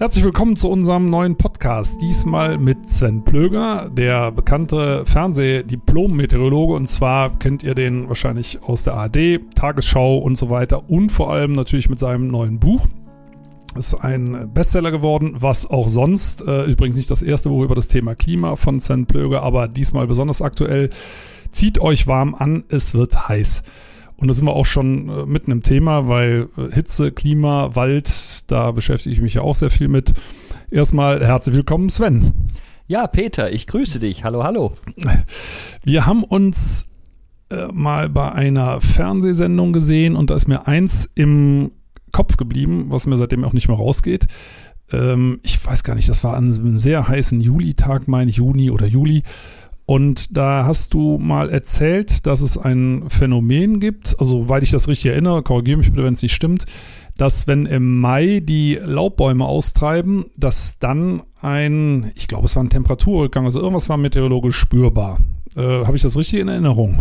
Herzlich willkommen zu unserem neuen Podcast. Diesmal mit Sven Plöger, der bekannte Fernsehdiplom-Meteorologe. Und zwar kennt ihr den wahrscheinlich aus der ARD, Tagesschau und so weiter. Und vor allem natürlich mit seinem neuen Buch. Ist ein Bestseller geworden, was auch sonst, äh, übrigens nicht das erste Buch über das Thema Klima von Sven Plöger, aber diesmal besonders aktuell. Zieht euch warm an, es wird heiß. Und da sind wir auch schon äh, mitten im Thema, weil äh, Hitze, Klima, Wald, da beschäftige ich mich ja auch sehr viel mit. Erstmal herzlich willkommen, Sven. Ja, Peter, ich grüße dich. Hallo, hallo. Wir haben uns äh, mal bei einer Fernsehsendung gesehen und da ist mir eins im Kopf geblieben, was mir seitdem auch nicht mehr rausgeht. Ähm, ich weiß gar nicht, das war an einem sehr heißen Julitag, mein Juni oder Juli. Und da hast du mal erzählt, dass es ein Phänomen gibt, also weil ich das richtig erinnere, korrigiere mich bitte, wenn es nicht stimmt, dass wenn im Mai die Laubbäume austreiben, dass dann ein, ich glaube, es war ein Temperaturrückgang, also irgendwas war meteorologisch spürbar. Äh, Habe ich das richtig in Erinnerung?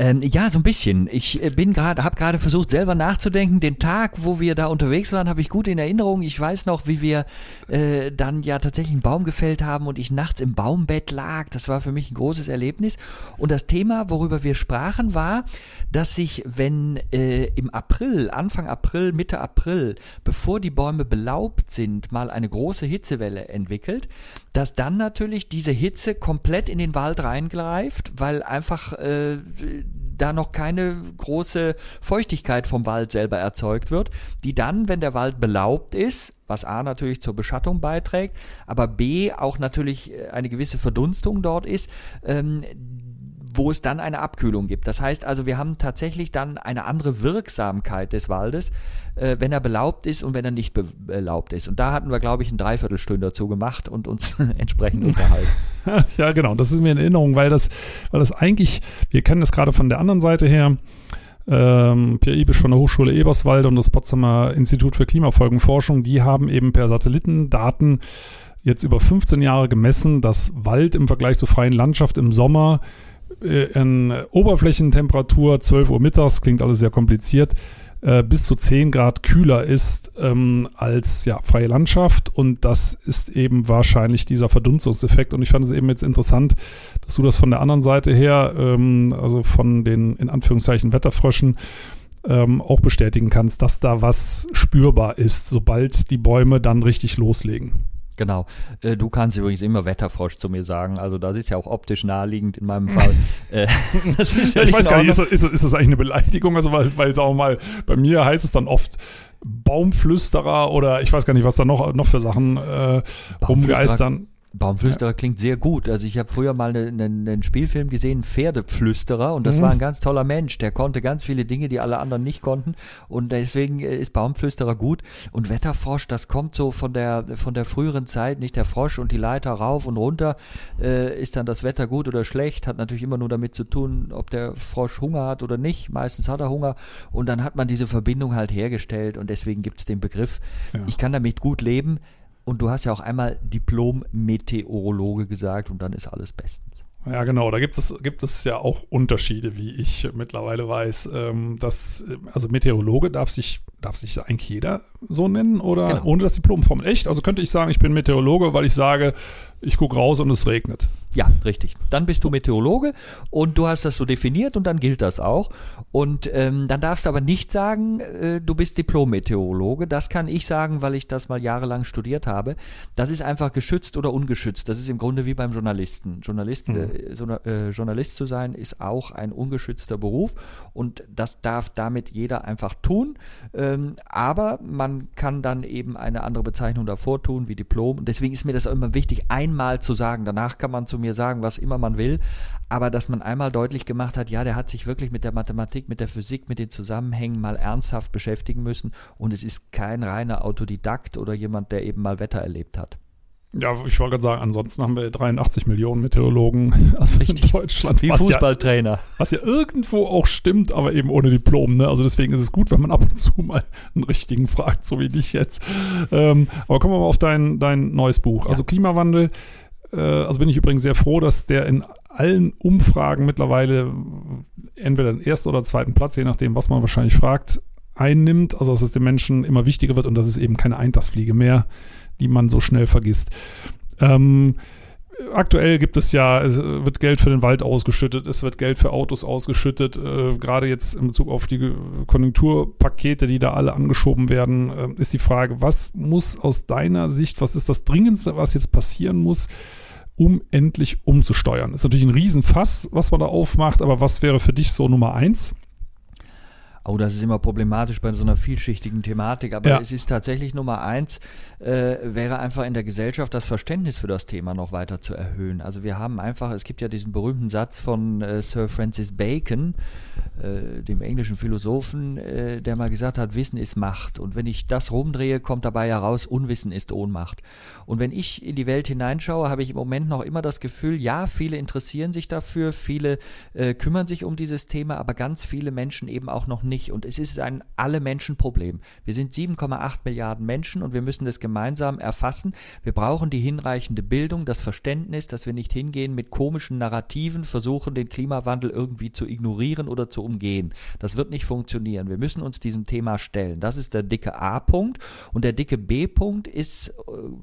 Ähm, ja, so ein bisschen. Ich äh, bin gerade, habe gerade versucht, selber nachzudenken. Den Tag, wo wir da unterwegs waren, habe ich gut in Erinnerung. Ich weiß noch, wie wir äh, dann ja tatsächlich einen Baum gefällt haben und ich nachts im Baumbett lag. Das war für mich ein großes Erlebnis. Und das Thema, worüber wir sprachen, war, dass sich, wenn äh, im April, Anfang April, Mitte April, bevor die Bäume belaubt sind, mal eine große Hitzewelle entwickelt, dass dann natürlich diese Hitze komplett in den Wald reingreift, weil einfach äh, da noch keine große Feuchtigkeit vom Wald selber erzeugt wird, die dann, wenn der Wald belaubt ist, was A natürlich zur Beschattung beiträgt, aber B auch natürlich äh, eine gewisse Verdunstung dort ist, ähm, wo es dann eine Abkühlung gibt. Das heißt also, wir haben tatsächlich dann eine andere Wirksamkeit des Waldes, äh, wenn er belaubt ist und wenn er nicht belaubt ist. Und da hatten wir, glaube ich, ein Dreiviertelstunde dazu gemacht und uns entsprechend unterhalten. ja, genau. Das ist mir in Erinnerung, weil das, weil das eigentlich, wir kennen das gerade von der anderen Seite her. Ähm, Pierre Ibisch von der Hochschule Eberswalde und das Potsdamer Institut für Klimafolgenforschung, die haben eben per Satellitendaten jetzt über 15 Jahre gemessen, dass Wald im Vergleich zur freien Landschaft im Sommer in Oberflächentemperatur 12 Uhr mittags, klingt alles sehr kompliziert, äh, bis zu 10 Grad kühler ist ähm, als ja, freie Landschaft. Und das ist eben wahrscheinlich dieser Verdunstungseffekt. Und ich fand es eben jetzt interessant, dass du das von der anderen Seite her, ähm, also von den in Anführungszeichen Wetterfröschen, ähm, auch bestätigen kannst, dass da was spürbar ist, sobald die Bäume dann richtig loslegen. Genau. Äh, du kannst übrigens immer Wetterfrosch zu mir sagen. Also das ist ja auch optisch naheliegend in meinem Fall. Äh, das ist ja ich weiß gar nicht, ist das, ist, ist das eigentlich eine Beleidigung? Also weil, weil sagen wir mal, bei mir heißt es dann oft Baumflüsterer oder ich weiß gar nicht, was da noch, noch für Sachen äh, rumgeistern. Baumflüsterer ja. klingt sehr gut. Also ich habe früher mal einen, einen, Spielfilm gesehen, Pferdeflüsterer, und das mhm. war ein ganz toller Mensch. Der konnte ganz viele Dinge, die alle anderen nicht konnten. Und deswegen äh, ist Baumflüsterer gut. Und Wetterfrosch, das kommt so von der von der früheren Zeit, nicht der Frosch und die Leiter rauf und runter. Äh, ist dann das Wetter gut oder schlecht? Hat natürlich immer nur damit zu tun, ob der Frosch Hunger hat oder nicht. Meistens hat er Hunger. Und dann hat man diese Verbindung halt hergestellt und deswegen gibt es den Begriff. Ja. Ich kann damit gut leben. Und du hast ja auch einmal Diplom-Meteorologe gesagt und dann ist alles bestens. Ja, genau. Da gibt es, gibt es ja auch Unterschiede, wie ich mittlerweile weiß. Ähm, dass, also Meteorologe darf sich, darf sich eigentlich jeder so nennen oder genau. ohne das Diplomform. Echt? Also könnte ich sagen, ich bin Meteorologe, weil ich sage, ich gucke raus und es regnet. Ja, richtig. Dann bist du Meteorologe und du hast das so definiert und dann gilt das auch. Und ähm, dann darfst du aber nicht sagen, äh, du bist Diplom-Meteorologe. Das kann ich sagen, weil ich das mal jahrelang studiert habe. Das ist einfach geschützt oder ungeschützt. Das ist im Grunde wie beim Journalisten. Journalist, mhm. äh, so, äh, Journalist zu sein, ist auch ein ungeschützter Beruf und das darf damit jeder einfach tun. Ähm, aber man kann dann eben eine andere Bezeichnung davor tun, wie Diplom. Und deswegen ist mir das auch immer wichtig, einmal zu sagen. Danach kann man zum mir sagen, was immer man will, aber dass man einmal deutlich gemacht hat, ja, der hat sich wirklich mit der Mathematik, mit der Physik, mit den Zusammenhängen mal ernsthaft beschäftigen müssen und es ist kein reiner Autodidakt oder jemand, der eben mal Wetter erlebt hat. Ja, ich wollte gerade sagen, ansonsten haben wir 83 Millionen Meteorologen also Richtig. in Deutschland. Wie Fußballtrainer. Ja, was ja irgendwo auch stimmt, aber eben ohne Diplom. Ne? Also deswegen ist es gut, wenn man ab und zu mal einen richtigen fragt, so wie dich jetzt. Ähm, aber kommen wir mal auf dein, dein neues Buch. Ja. Also Klimawandel, äh, also bin ich übrigens sehr froh, dass der in allen Umfragen mittlerweile entweder den ersten oder zweiten Platz, je nachdem, was man wahrscheinlich fragt, einnimmt, also dass es den Menschen immer wichtiger wird und dass es eben keine Eintagsfliege mehr, die man so schnell vergisst. Ähm, aktuell gibt es ja, es wird Geld für den Wald ausgeschüttet, es wird Geld für Autos ausgeschüttet, äh, gerade jetzt in Bezug auf die Konjunkturpakete, die da alle angeschoben werden, äh, ist die Frage, was muss aus deiner Sicht, was ist das Dringendste, was jetzt passieren muss, um endlich umzusteuern? Ist natürlich ein Riesenfass, was man da aufmacht, aber was wäre für dich so Nummer eins? Oh, das ist immer problematisch bei so einer vielschichtigen Thematik, aber ja. es ist tatsächlich Nummer eins, äh, wäre einfach in der Gesellschaft das Verständnis für das Thema noch weiter zu erhöhen. Also wir haben einfach, es gibt ja diesen berühmten Satz von äh, Sir Francis Bacon, äh, dem englischen Philosophen, äh, der mal gesagt hat, Wissen ist Macht. Und wenn ich das rumdrehe, kommt dabei heraus, Unwissen ist Ohnmacht. Und wenn ich in die Welt hineinschaue, habe ich im Moment noch immer das Gefühl, ja, viele interessieren sich dafür, viele äh, kümmern sich um dieses Thema, aber ganz viele Menschen eben auch noch nicht. Und es ist ein Alle-Menschen-Problem. Wir sind 7,8 Milliarden Menschen und wir müssen das gemeinsam erfassen. Wir brauchen die hinreichende Bildung, das Verständnis, dass wir nicht hingehen mit komischen Narrativen, versuchen, den Klimawandel irgendwie zu ignorieren oder zu umgehen. Das wird nicht funktionieren. Wir müssen uns diesem Thema stellen. Das ist der dicke A-Punkt. Und der dicke B-Punkt ist äh,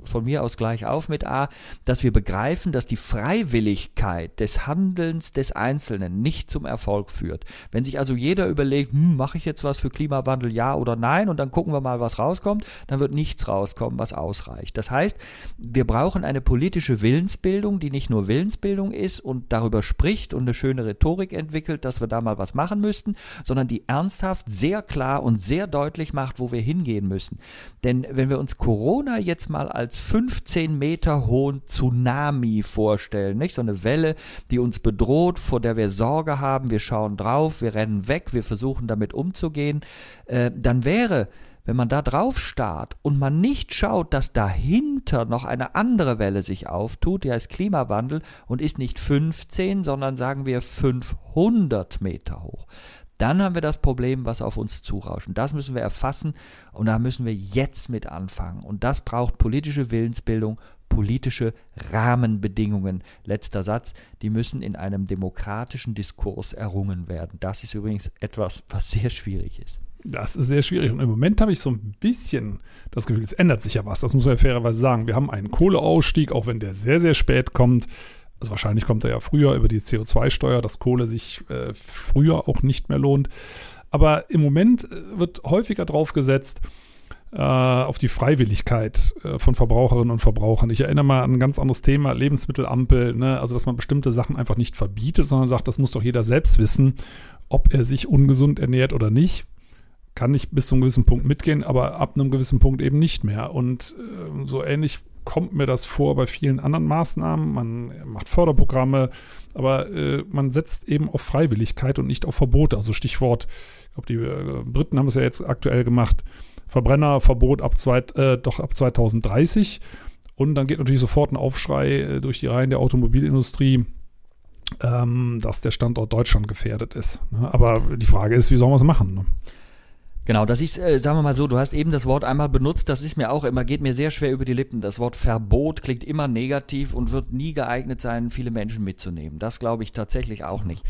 von mir aus gleich auf mit A, dass wir begreifen, dass die Freiwilligkeit des Handelns des Einzelnen nicht zum Erfolg führt. Wenn sich also jeder überlegt, hm, mache ich jetzt was für Klimawandel, ja oder nein, und dann gucken wir mal, was rauskommt, dann wird nichts rauskommen, was ausreicht. Das heißt, wir brauchen eine politische Willensbildung, die nicht nur Willensbildung ist und darüber spricht und eine schöne Rhetorik entwickelt, dass wir da mal was machen müssten, sondern die ernsthaft sehr klar und sehr deutlich macht, wo wir hingehen müssen. Denn wenn wir uns Corona jetzt mal als 15 Meter hohen Tsunami vorstellen, nicht so eine Welle, die uns bedroht, vor der wir Sorge haben, wir schauen drauf, wir rennen weg, wir versuchen damit umzugehen, äh, dann wäre wenn man da drauf starrt und man nicht schaut, dass dahinter noch eine andere Welle sich auftut, die heißt Klimawandel und ist nicht 15, sondern sagen wir 500 Meter hoch, dann haben wir das Problem, was auf uns zurauscht. Und das müssen wir erfassen und da müssen wir jetzt mit anfangen. Und das braucht politische Willensbildung, politische Rahmenbedingungen. Letzter Satz, die müssen in einem demokratischen Diskurs errungen werden. Das ist übrigens etwas, was sehr schwierig ist. Das ist sehr schwierig. Und im Moment habe ich so ein bisschen das Gefühl, es ändert sich ja was. Das muss man ja fairerweise sagen. Wir haben einen Kohleausstieg, auch wenn der sehr, sehr spät kommt. Also wahrscheinlich kommt er ja früher über die CO2-Steuer, dass Kohle sich äh, früher auch nicht mehr lohnt. Aber im Moment äh, wird häufiger drauf gesetzt, auf die Freiwilligkeit äh, von Verbraucherinnen und Verbrauchern. Ich erinnere mal an ein ganz anderes Thema, Lebensmittelampel, ne? also dass man bestimmte Sachen einfach nicht verbietet, sondern sagt, das muss doch jeder selbst wissen, ob er sich ungesund ernährt oder nicht. Kann ich bis zu einem gewissen Punkt mitgehen, aber ab einem gewissen Punkt eben nicht mehr. Und äh, so ähnlich kommt mir das vor bei vielen anderen Maßnahmen. Man macht Förderprogramme, aber äh, man setzt eben auf Freiwilligkeit und nicht auf Verbote. Also Stichwort, ich glaube, die äh, Briten haben es ja jetzt aktuell gemacht, Verbrennerverbot ab, zwei, äh, doch ab 2030. Und dann geht natürlich sofort ein Aufschrei äh, durch die Reihen der Automobilindustrie, ähm, dass der Standort Deutschland gefährdet ist. Ne? Aber die Frage ist, wie sollen wir es machen? Ne? Genau, das ist, äh, sagen wir mal so, du hast eben das Wort einmal benutzt, das ist mir auch immer, geht mir sehr schwer über die Lippen. Das Wort Verbot klingt immer negativ und wird nie geeignet sein, viele Menschen mitzunehmen. Das glaube ich tatsächlich auch nicht.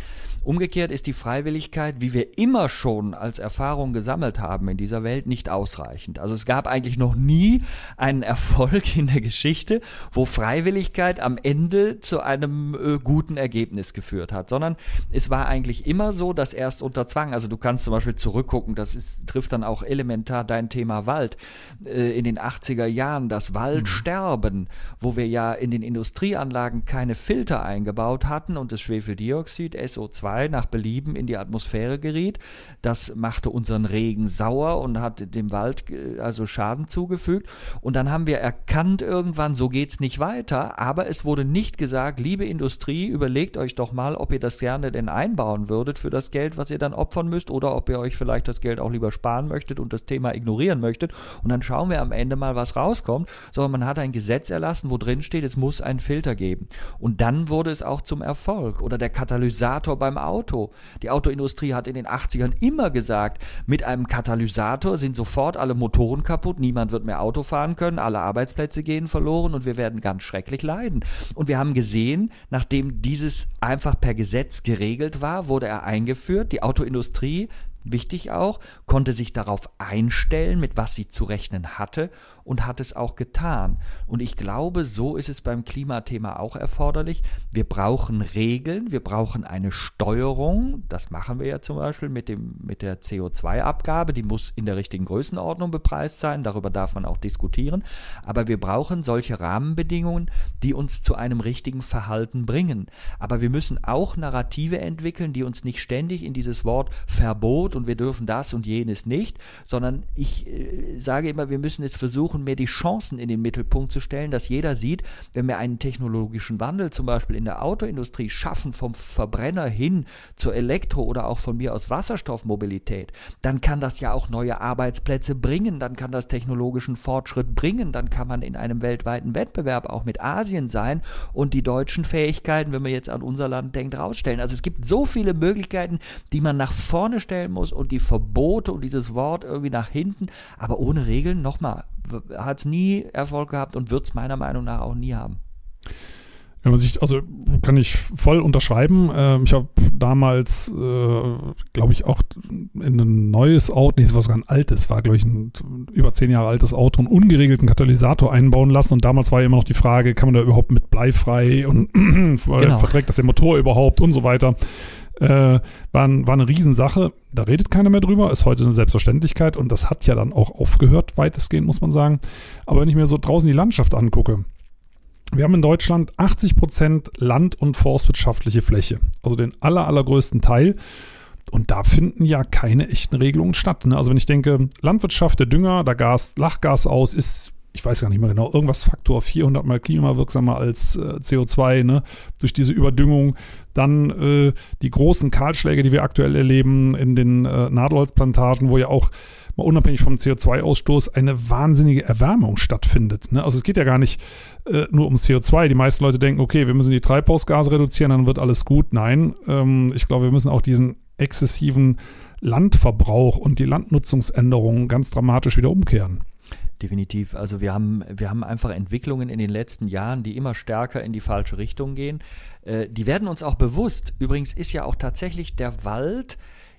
Umgekehrt ist die Freiwilligkeit, wie wir immer schon als Erfahrung gesammelt haben in dieser Welt, nicht ausreichend. Also es gab eigentlich noch nie einen Erfolg in der Geschichte, wo Freiwilligkeit am Ende zu einem äh, guten Ergebnis geführt hat, sondern es war eigentlich immer so, dass erst unter Zwang, also du kannst zum Beispiel zurückgucken, das ist, trifft dann auch elementar dein Thema Wald, äh, in den 80er Jahren, das Waldsterben, mhm. wo wir ja in den Industrieanlagen keine Filter eingebaut hatten und das Schwefeldioxid, SO2, nach Belieben in die Atmosphäre geriet. Das machte unseren Regen sauer und hat dem Wald äh, also Schaden zugefügt. Und dann haben wir erkannt irgendwann, so geht's nicht weiter. Aber es wurde nicht gesagt, liebe Industrie, überlegt euch doch mal, ob ihr das gerne denn einbauen würdet für das Geld, was ihr dann opfern müsst, oder ob ihr euch vielleicht das Geld auch lieber sparen möchtet und das Thema ignorieren möchtet. Und dann schauen wir am Ende mal, was rauskommt. Sondern man hat ein Gesetz erlassen, wo drin steht, es muss einen Filter geben. Und dann wurde es auch zum Erfolg. Oder der Katalysator beim Auto. Die Autoindustrie hat in den 80ern immer gesagt, mit einem Katalysator sind sofort alle Motoren kaputt, niemand wird mehr Auto fahren können, alle Arbeitsplätze gehen verloren und wir werden ganz schrecklich leiden. Und wir haben gesehen, nachdem dieses einfach per Gesetz geregelt war, wurde er eingeführt. Die Autoindustrie wichtig auch, konnte sich darauf einstellen, mit was sie zu rechnen hatte und hat es auch getan. Und ich glaube, so ist es beim Klimathema auch erforderlich. Wir brauchen Regeln, wir brauchen eine Steuerung. Das machen wir ja zum Beispiel mit, dem, mit der CO2-Abgabe. Die muss in der richtigen Größenordnung bepreist sein. Darüber darf man auch diskutieren. Aber wir brauchen solche Rahmenbedingungen, die uns zu einem richtigen Verhalten bringen. Aber wir müssen auch Narrative entwickeln, die uns nicht ständig in dieses Wort Verbot und wir dürfen das und jenes nicht, sondern ich äh, sage immer, wir müssen jetzt versuchen, versuchen, mehr die Chancen in den Mittelpunkt zu stellen, dass jeder sieht, wenn wir einen technologischen Wandel zum Beispiel in der Autoindustrie schaffen, vom Verbrenner hin zur Elektro- oder auch von mir aus Wasserstoffmobilität, dann kann das ja auch neue Arbeitsplätze bringen, dann kann das technologischen Fortschritt bringen, dann kann man in einem weltweiten Wettbewerb auch mit Asien sein und die deutschen Fähigkeiten, wenn man jetzt an unser Land denkt, rausstellen. Also es gibt so viele Möglichkeiten, die man nach vorne stellen muss und die Verbote und dieses Wort irgendwie nach hinten, aber ohne Regeln nochmal hat es nie Erfolg gehabt und wird es meiner Meinung nach auch nie haben. Wenn man sich, also kann ich voll unterschreiben. Ähm, ich habe damals, äh, glaube ich, auch in ein neues Auto, nee, es war sogar ein altes, war, glaube ich, ein über zehn Jahre altes Auto, einen ungeregelten Katalysator einbauen lassen. Und damals war ja immer noch die Frage, kann man da überhaupt mit bleifrei und genau. verträgt das der Motor überhaupt und so weiter. Äh, war, war eine Riesensache. Da redet keiner mehr drüber, ist heute eine Selbstverständlichkeit und das hat ja dann auch aufgehört, weitestgehend, muss man sagen. Aber wenn ich mir so draußen die Landschaft angucke, wir haben in Deutschland 80 Prozent Land- und Forstwirtschaftliche Fläche, also den aller, allergrößten Teil. Und da finden ja keine echten Regelungen statt. Ne? Also wenn ich denke, Landwirtschaft, der Dünger, da Gas, Lachgas aus, ist ich weiß gar nicht mehr genau, irgendwas Faktor 400 mal klimawirksamer als äh, CO2, ne? durch diese Überdüngung. Dann äh, die großen Kahlschläge, die wir aktuell erleben in den äh, Nadelholzplantagen, wo ja auch mal unabhängig vom CO2-Ausstoß eine wahnsinnige Erwärmung stattfindet. Ne? Also es geht ja gar nicht äh, nur um CO2. Die meisten Leute denken, okay, wir müssen die Treibhausgase reduzieren, dann wird alles gut. Nein, ähm, ich glaube, wir müssen auch diesen exzessiven Landverbrauch und die Landnutzungsänderungen ganz dramatisch wieder umkehren. Definitiv. Also wir haben, wir haben einfach Entwicklungen in den letzten Jahren, die immer stärker in die falsche Richtung gehen. Äh, die werden uns auch bewusst. Übrigens ist ja auch tatsächlich der Wald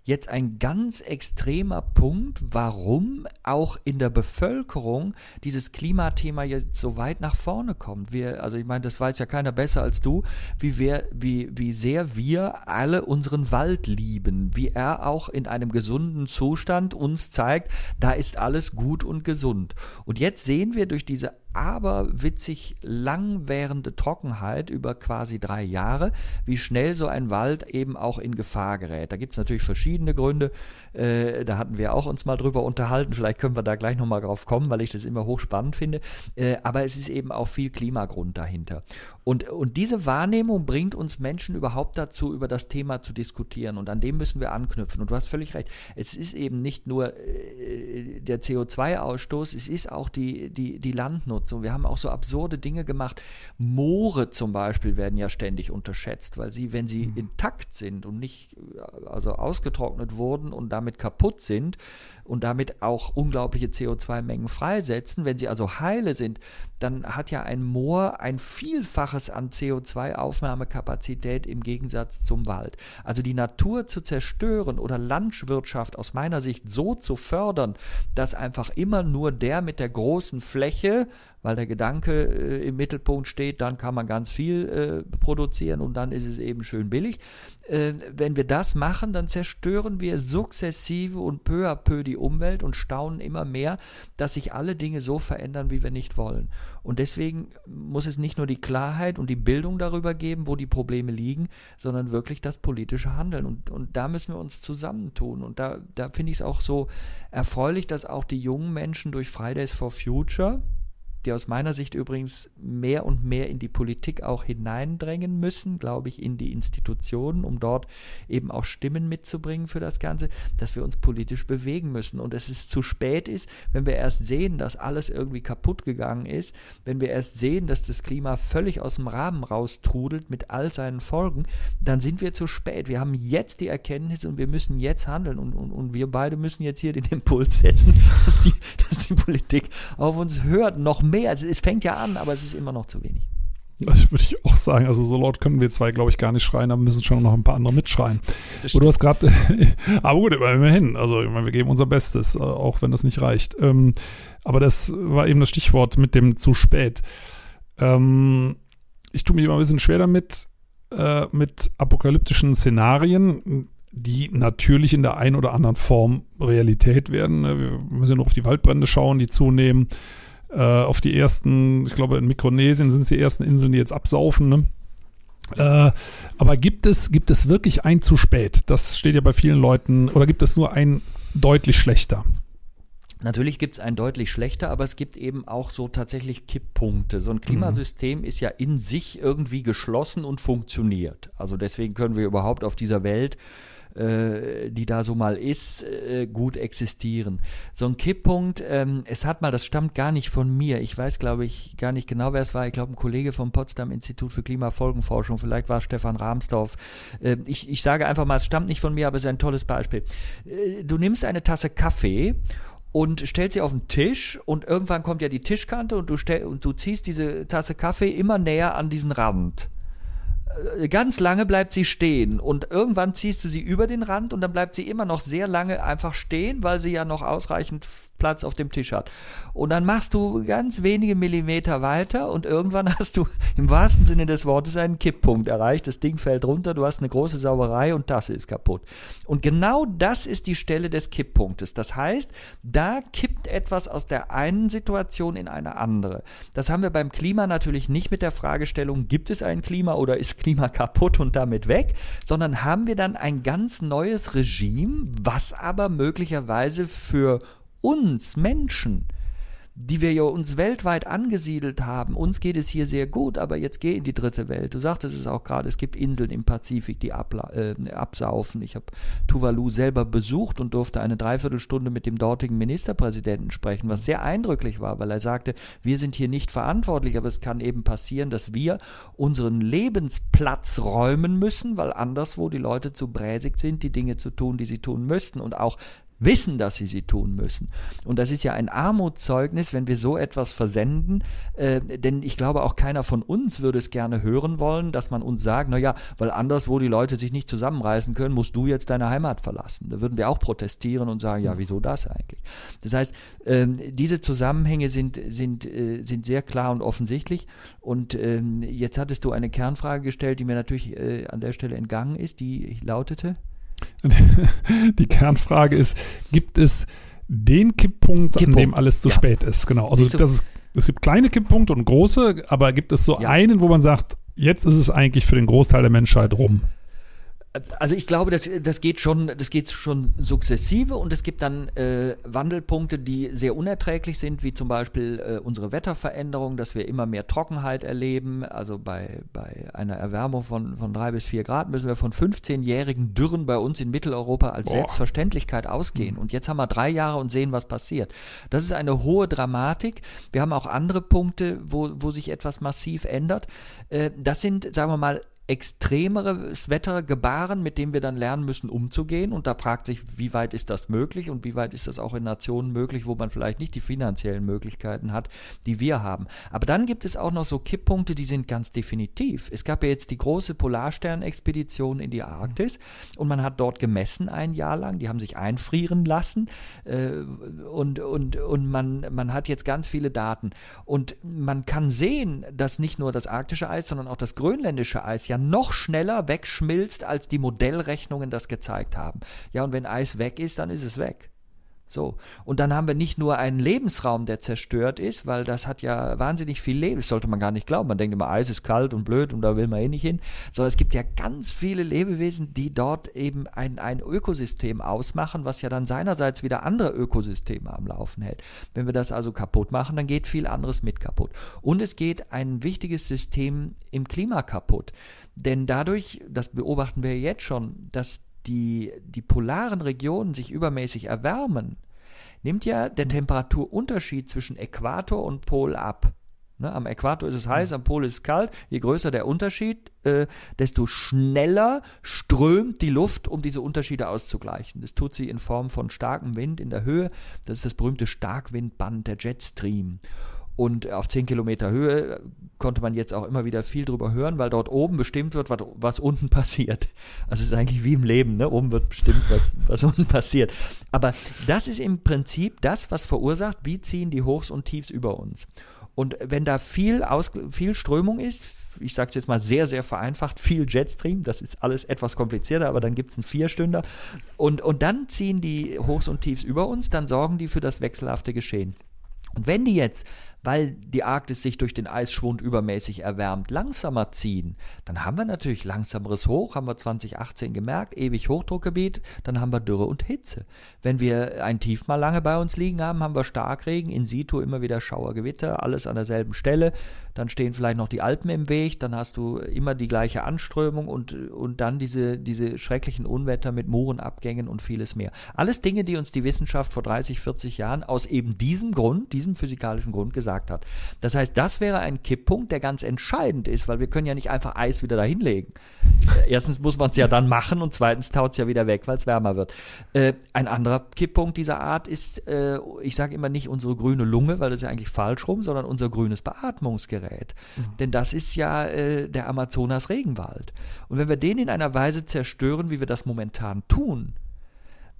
jetzt ein ganz extremer Punkt, warum auch in der Bevölkerung dieses Klimathema jetzt so weit nach vorne kommt. Wir, also ich meine, das weiß ja keiner besser als du, wie, wir, wie, wie sehr wir alle unseren Wald lieben, wie er auch in einem gesunden Zustand uns zeigt, da ist alles gut und gesund. Und jetzt sehen wir durch diese aberwitzig langwährende Trockenheit über quasi drei Jahre, wie schnell so ein Wald eben auch in Gefahr gerät. Da gibt es natürlich verschiedene Gründe. Äh, da hatten wir auch uns mal drüber unterhalten. Vielleicht können wir da gleich nochmal drauf kommen, weil ich das immer hochspannend finde. Äh, aber es ist eben auch viel Klimagrund dahinter. Und, und diese Wahrnehmung bringt uns Menschen überhaupt dazu, über das Thema zu diskutieren. Und an dem müssen wir anknüpfen. Und du hast völlig recht. Es ist eben nicht nur äh, der CO2-Ausstoß, es ist auch die, die, die Landnutzung. Wir haben auch so absurde Dinge gemacht. Moore zum Beispiel werden ja ständig unterschätzt, weil sie, wenn sie mhm. intakt sind und nicht also ausgetrocknet wurden und damit kaputt sind, und damit auch unglaubliche CO2-Mengen freisetzen. Wenn sie also heile sind, dann hat ja ein Moor ein Vielfaches an CO2-Aufnahmekapazität im Gegensatz zum Wald. Also die Natur zu zerstören oder Landwirtschaft aus meiner Sicht so zu fördern, dass einfach immer nur der mit der großen Fläche weil der Gedanke äh, im Mittelpunkt steht, dann kann man ganz viel äh, produzieren und dann ist es eben schön billig. Äh, wenn wir das machen, dann zerstören wir sukzessive und peu à peu die Umwelt und staunen immer mehr, dass sich alle Dinge so verändern, wie wir nicht wollen. Und deswegen muss es nicht nur die Klarheit und die Bildung darüber geben, wo die Probleme liegen, sondern wirklich das politische Handeln. Und, und da müssen wir uns zusammentun. Und da, da finde ich es auch so erfreulich, dass auch die jungen Menschen durch Fridays for Future, die aus meiner Sicht übrigens mehr und mehr in die Politik auch hineindrängen müssen, glaube ich, in die Institutionen, um dort eben auch Stimmen mitzubringen für das Ganze, dass wir uns politisch bewegen müssen. Und es zu spät ist, wenn wir erst sehen, dass alles irgendwie kaputt gegangen ist, wenn wir erst sehen, dass das Klima völlig aus dem Rahmen raustrudelt mit all seinen Folgen, dann sind wir zu spät. Wir haben jetzt die Erkenntnis und wir müssen jetzt handeln. Und, und, und wir beide müssen jetzt hier den Impuls setzen, dass die, dass die Politik auf uns hört, noch mehr. Also es fängt ja an, aber es ist immer noch zu wenig. Das würde ich auch sagen. Also so laut können wir zwei, glaube ich, gar nicht schreien, aber müssen schon noch ein paar andere mitschreien. Du hast gerade, aber gut, immerhin. Also ich meine, wir geben unser Bestes, äh, auch wenn das nicht reicht. Ähm, aber das war eben das Stichwort mit dem zu spät. Ähm, ich tue mich immer ein bisschen schwer damit, äh, mit apokalyptischen Szenarien, die natürlich in der einen oder anderen Form Realität werden. Wir müssen ja nur auf die Waldbrände schauen, die zunehmen. Äh, auf die ersten, ich glaube in Mikronesien sind es die ersten Inseln, die jetzt absaufen. Ne? Äh, aber gibt es, gibt es wirklich ein zu spät? Das steht ja bei vielen Leuten, oder gibt es nur ein deutlich schlechter? Natürlich gibt es ein deutlich schlechter, aber es gibt eben auch so tatsächlich Kipppunkte. So ein Klimasystem mhm. ist ja in sich irgendwie geschlossen und funktioniert. Also deswegen können wir überhaupt auf dieser Welt äh, die da so mal ist, äh, gut existieren. So ein Kipppunkt, ähm, es hat mal, das stammt gar nicht von mir. Ich weiß, glaube ich, gar nicht genau, wer es war. Ich glaube, ein Kollege vom Potsdam Institut für Klimafolgenforschung, vielleicht war es Stefan Rahmsdorf. Äh, ich, ich sage einfach mal, es stammt nicht von mir, aber es ist ein tolles Beispiel. Äh, du nimmst eine Tasse Kaffee und stellst sie auf den Tisch und irgendwann kommt ja die Tischkante und du, stell, und du ziehst diese Tasse Kaffee immer näher an diesen Rand. Äh, ganz lange bleibt sie stehen und irgendwann ziehst du sie über den Rand und dann bleibt sie immer noch sehr lange einfach stehen, weil sie ja noch ausreichend Platz auf dem Tisch hat. Und dann machst du ganz wenige Millimeter weiter und irgendwann hast du im wahrsten Sinne des Wortes einen Kipppunkt erreicht. Das Ding fällt runter, du hast eine große Sauerei und Tasse ist kaputt. Und genau das ist die Stelle des Kipppunktes. Das heißt, da kippt etwas aus der einen Situation in eine andere. Das haben wir beim Klima natürlich nicht mit der Fragestellung, gibt es ein Klima oder ist Klima kaputt und damit weg, sondern haben wir dann ein ganz neues Regime, was aber möglicherweise für uns Menschen, die wir ja uns weltweit angesiedelt haben. Uns geht es hier sehr gut, aber jetzt geh in die dritte Welt. Du sagtest es auch gerade, es gibt Inseln im Pazifik, die äh, absaufen. Ich habe Tuvalu selber besucht und durfte eine Dreiviertelstunde mit dem dortigen Ministerpräsidenten sprechen, was sehr eindrücklich war, weil er sagte, wir sind hier nicht verantwortlich, aber es kann eben passieren, dass wir unseren Lebensplatz räumen müssen, weil anderswo die Leute zu bräsig sind, die Dinge zu tun, die sie tun müssten. Und auch wissen, dass sie sie tun müssen. Und das ist ja ein Armutszeugnis, wenn wir so etwas versenden, äh, denn ich glaube, auch keiner von uns würde es gerne hören wollen, dass man uns sagt, naja, weil anderswo die Leute sich nicht zusammenreißen können, musst du jetzt deine Heimat verlassen. Da würden wir auch protestieren und sagen, ja, wieso das eigentlich? Das heißt, äh, diese Zusammenhänge sind, sind, äh, sind sehr klar und offensichtlich. Und ähm, jetzt hattest du eine Kernfrage gestellt, die mir natürlich äh, an der Stelle entgangen ist, die lautete. Die Kernfrage ist, gibt es den Kipppunkt, Kipppunkt. an dem alles zu ja. spät ist? Genau. Also das ist, es gibt kleine Kipppunkte und große, aber gibt es so ja. einen, wo man sagt, jetzt ist es eigentlich für den Großteil der Menschheit rum? Also ich glaube, das, das geht schon, das geht schon sukzessive und es gibt dann äh, Wandelpunkte, die sehr unerträglich sind, wie zum Beispiel äh, unsere Wetterveränderung, dass wir immer mehr Trockenheit erleben. Also bei, bei einer Erwärmung von, von drei bis vier Grad müssen wir von 15-jährigen Dürren bei uns in Mitteleuropa als Boah. Selbstverständlichkeit ausgehen. Und jetzt haben wir drei Jahre und sehen, was passiert. Das ist eine hohe Dramatik. Wir haben auch andere Punkte, wo, wo sich etwas massiv ändert. Äh, das sind, sagen wir mal, extremeres Wetter gebaren, mit dem wir dann lernen müssen, umzugehen. Und da fragt sich, wie weit ist das möglich und wie weit ist das auch in Nationen möglich, wo man vielleicht nicht die finanziellen Möglichkeiten hat, die wir haben. Aber dann gibt es auch noch so Kipppunkte, die sind ganz definitiv. Es gab ja jetzt die große Polarstern-Expedition in die Arktis und man hat dort gemessen ein Jahr lang. Die haben sich einfrieren lassen äh, und, und, und man, man hat jetzt ganz viele Daten. Und man kann sehen, dass nicht nur das arktische Eis, sondern auch das grönländische Eis ja noch schneller wegschmilzt, als die Modellrechnungen das gezeigt haben. Ja, und wenn Eis weg ist, dann ist es weg. So. Und dann haben wir nicht nur einen Lebensraum, der zerstört ist, weil das hat ja wahnsinnig viel Leben. Das sollte man gar nicht glauben. Man denkt immer, Eis ist kalt und blöd und da will man eh nicht hin. Sondern es gibt ja ganz viele Lebewesen, die dort eben ein, ein Ökosystem ausmachen, was ja dann seinerseits wieder andere Ökosysteme am Laufen hält. Wenn wir das also kaputt machen, dann geht viel anderes mit kaputt. Und es geht ein wichtiges System im Klima kaputt. Denn dadurch, das beobachten wir jetzt schon, dass die, die polaren Regionen sich übermäßig erwärmen, nimmt ja der Temperaturunterschied zwischen Äquator und Pol ab. Ne, am Äquator ist es heiß, am Pol ist es kalt. Je größer der Unterschied, äh, desto schneller strömt die Luft, um diese Unterschiede auszugleichen. Das tut sie in Form von starkem Wind in der Höhe. Das ist das berühmte Starkwindband, der Jetstream. Und auf 10 Kilometer Höhe konnte man jetzt auch immer wieder viel drüber hören, weil dort oben bestimmt wird, was, was unten passiert. Also es ist eigentlich wie im Leben, ne? Oben wird bestimmt, was, was unten passiert. Aber das ist im Prinzip das, was verursacht, wie ziehen die Hochs und Tiefs über uns. Und wenn da viel, Aus viel Strömung ist, ich sage es jetzt mal sehr, sehr vereinfacht, viel Jetstream, das ist alles etwas komplizierter, aber dann gibt es einen Vierstünder. Und, und dann ziehen die Hochs und Tiefs über uns, dann sorgen die für das wechselhafte Geschehen. Und wenn die jetzt weil die Arktis sich durch den Eisschwund übermäßig erwärmt, langsamer ziehen, dann haben wir natürlich langsameres Hoch, haben wir 2018 gemerkt, ewig Hochdruckgebiet, dann haben wir Dürre und Hitze. Wenn wir ein Tief mal lange bei uns liegen haben, haben wir Starkregen, in situ immer wieder Schauergewitter, alles an derselben Stelle, dann stehen vielleicht noch die Alpen im Weg, dann hast du immer die gleiche Anströmung und, und dann diese, diese schrecklichen Unwetter mit Murenabgängen und vieles mehr. Alles Dinge, die uns die Wissenschaft vor 30, 40 Jahren aus eben diesem Grund, diesem physikalischen Grund gesagt gesagt hat. Das heißt, das wäre ein Kipppunkt, der ganz entscheidend ist, weil wir können ja nicht einfach Eis wieder dahinlegen. Äh, erstens muss man es ja dann machen und zweitens taut es ja wieder weg, weil es wärmer wird. Äh, ein anderer Kipppunkt dieser Art ist, äh, ich sage immer nicht unsere grüne Lunge, weil das ist ja eigentlich falsch rum, sondern unser grünes Beatmungsgerät. Mhm. Denn das ist ja äh, der Amazonas-Regenwald. Und wenn wir den in einer Weise zerstören, wie wir das momentan tun,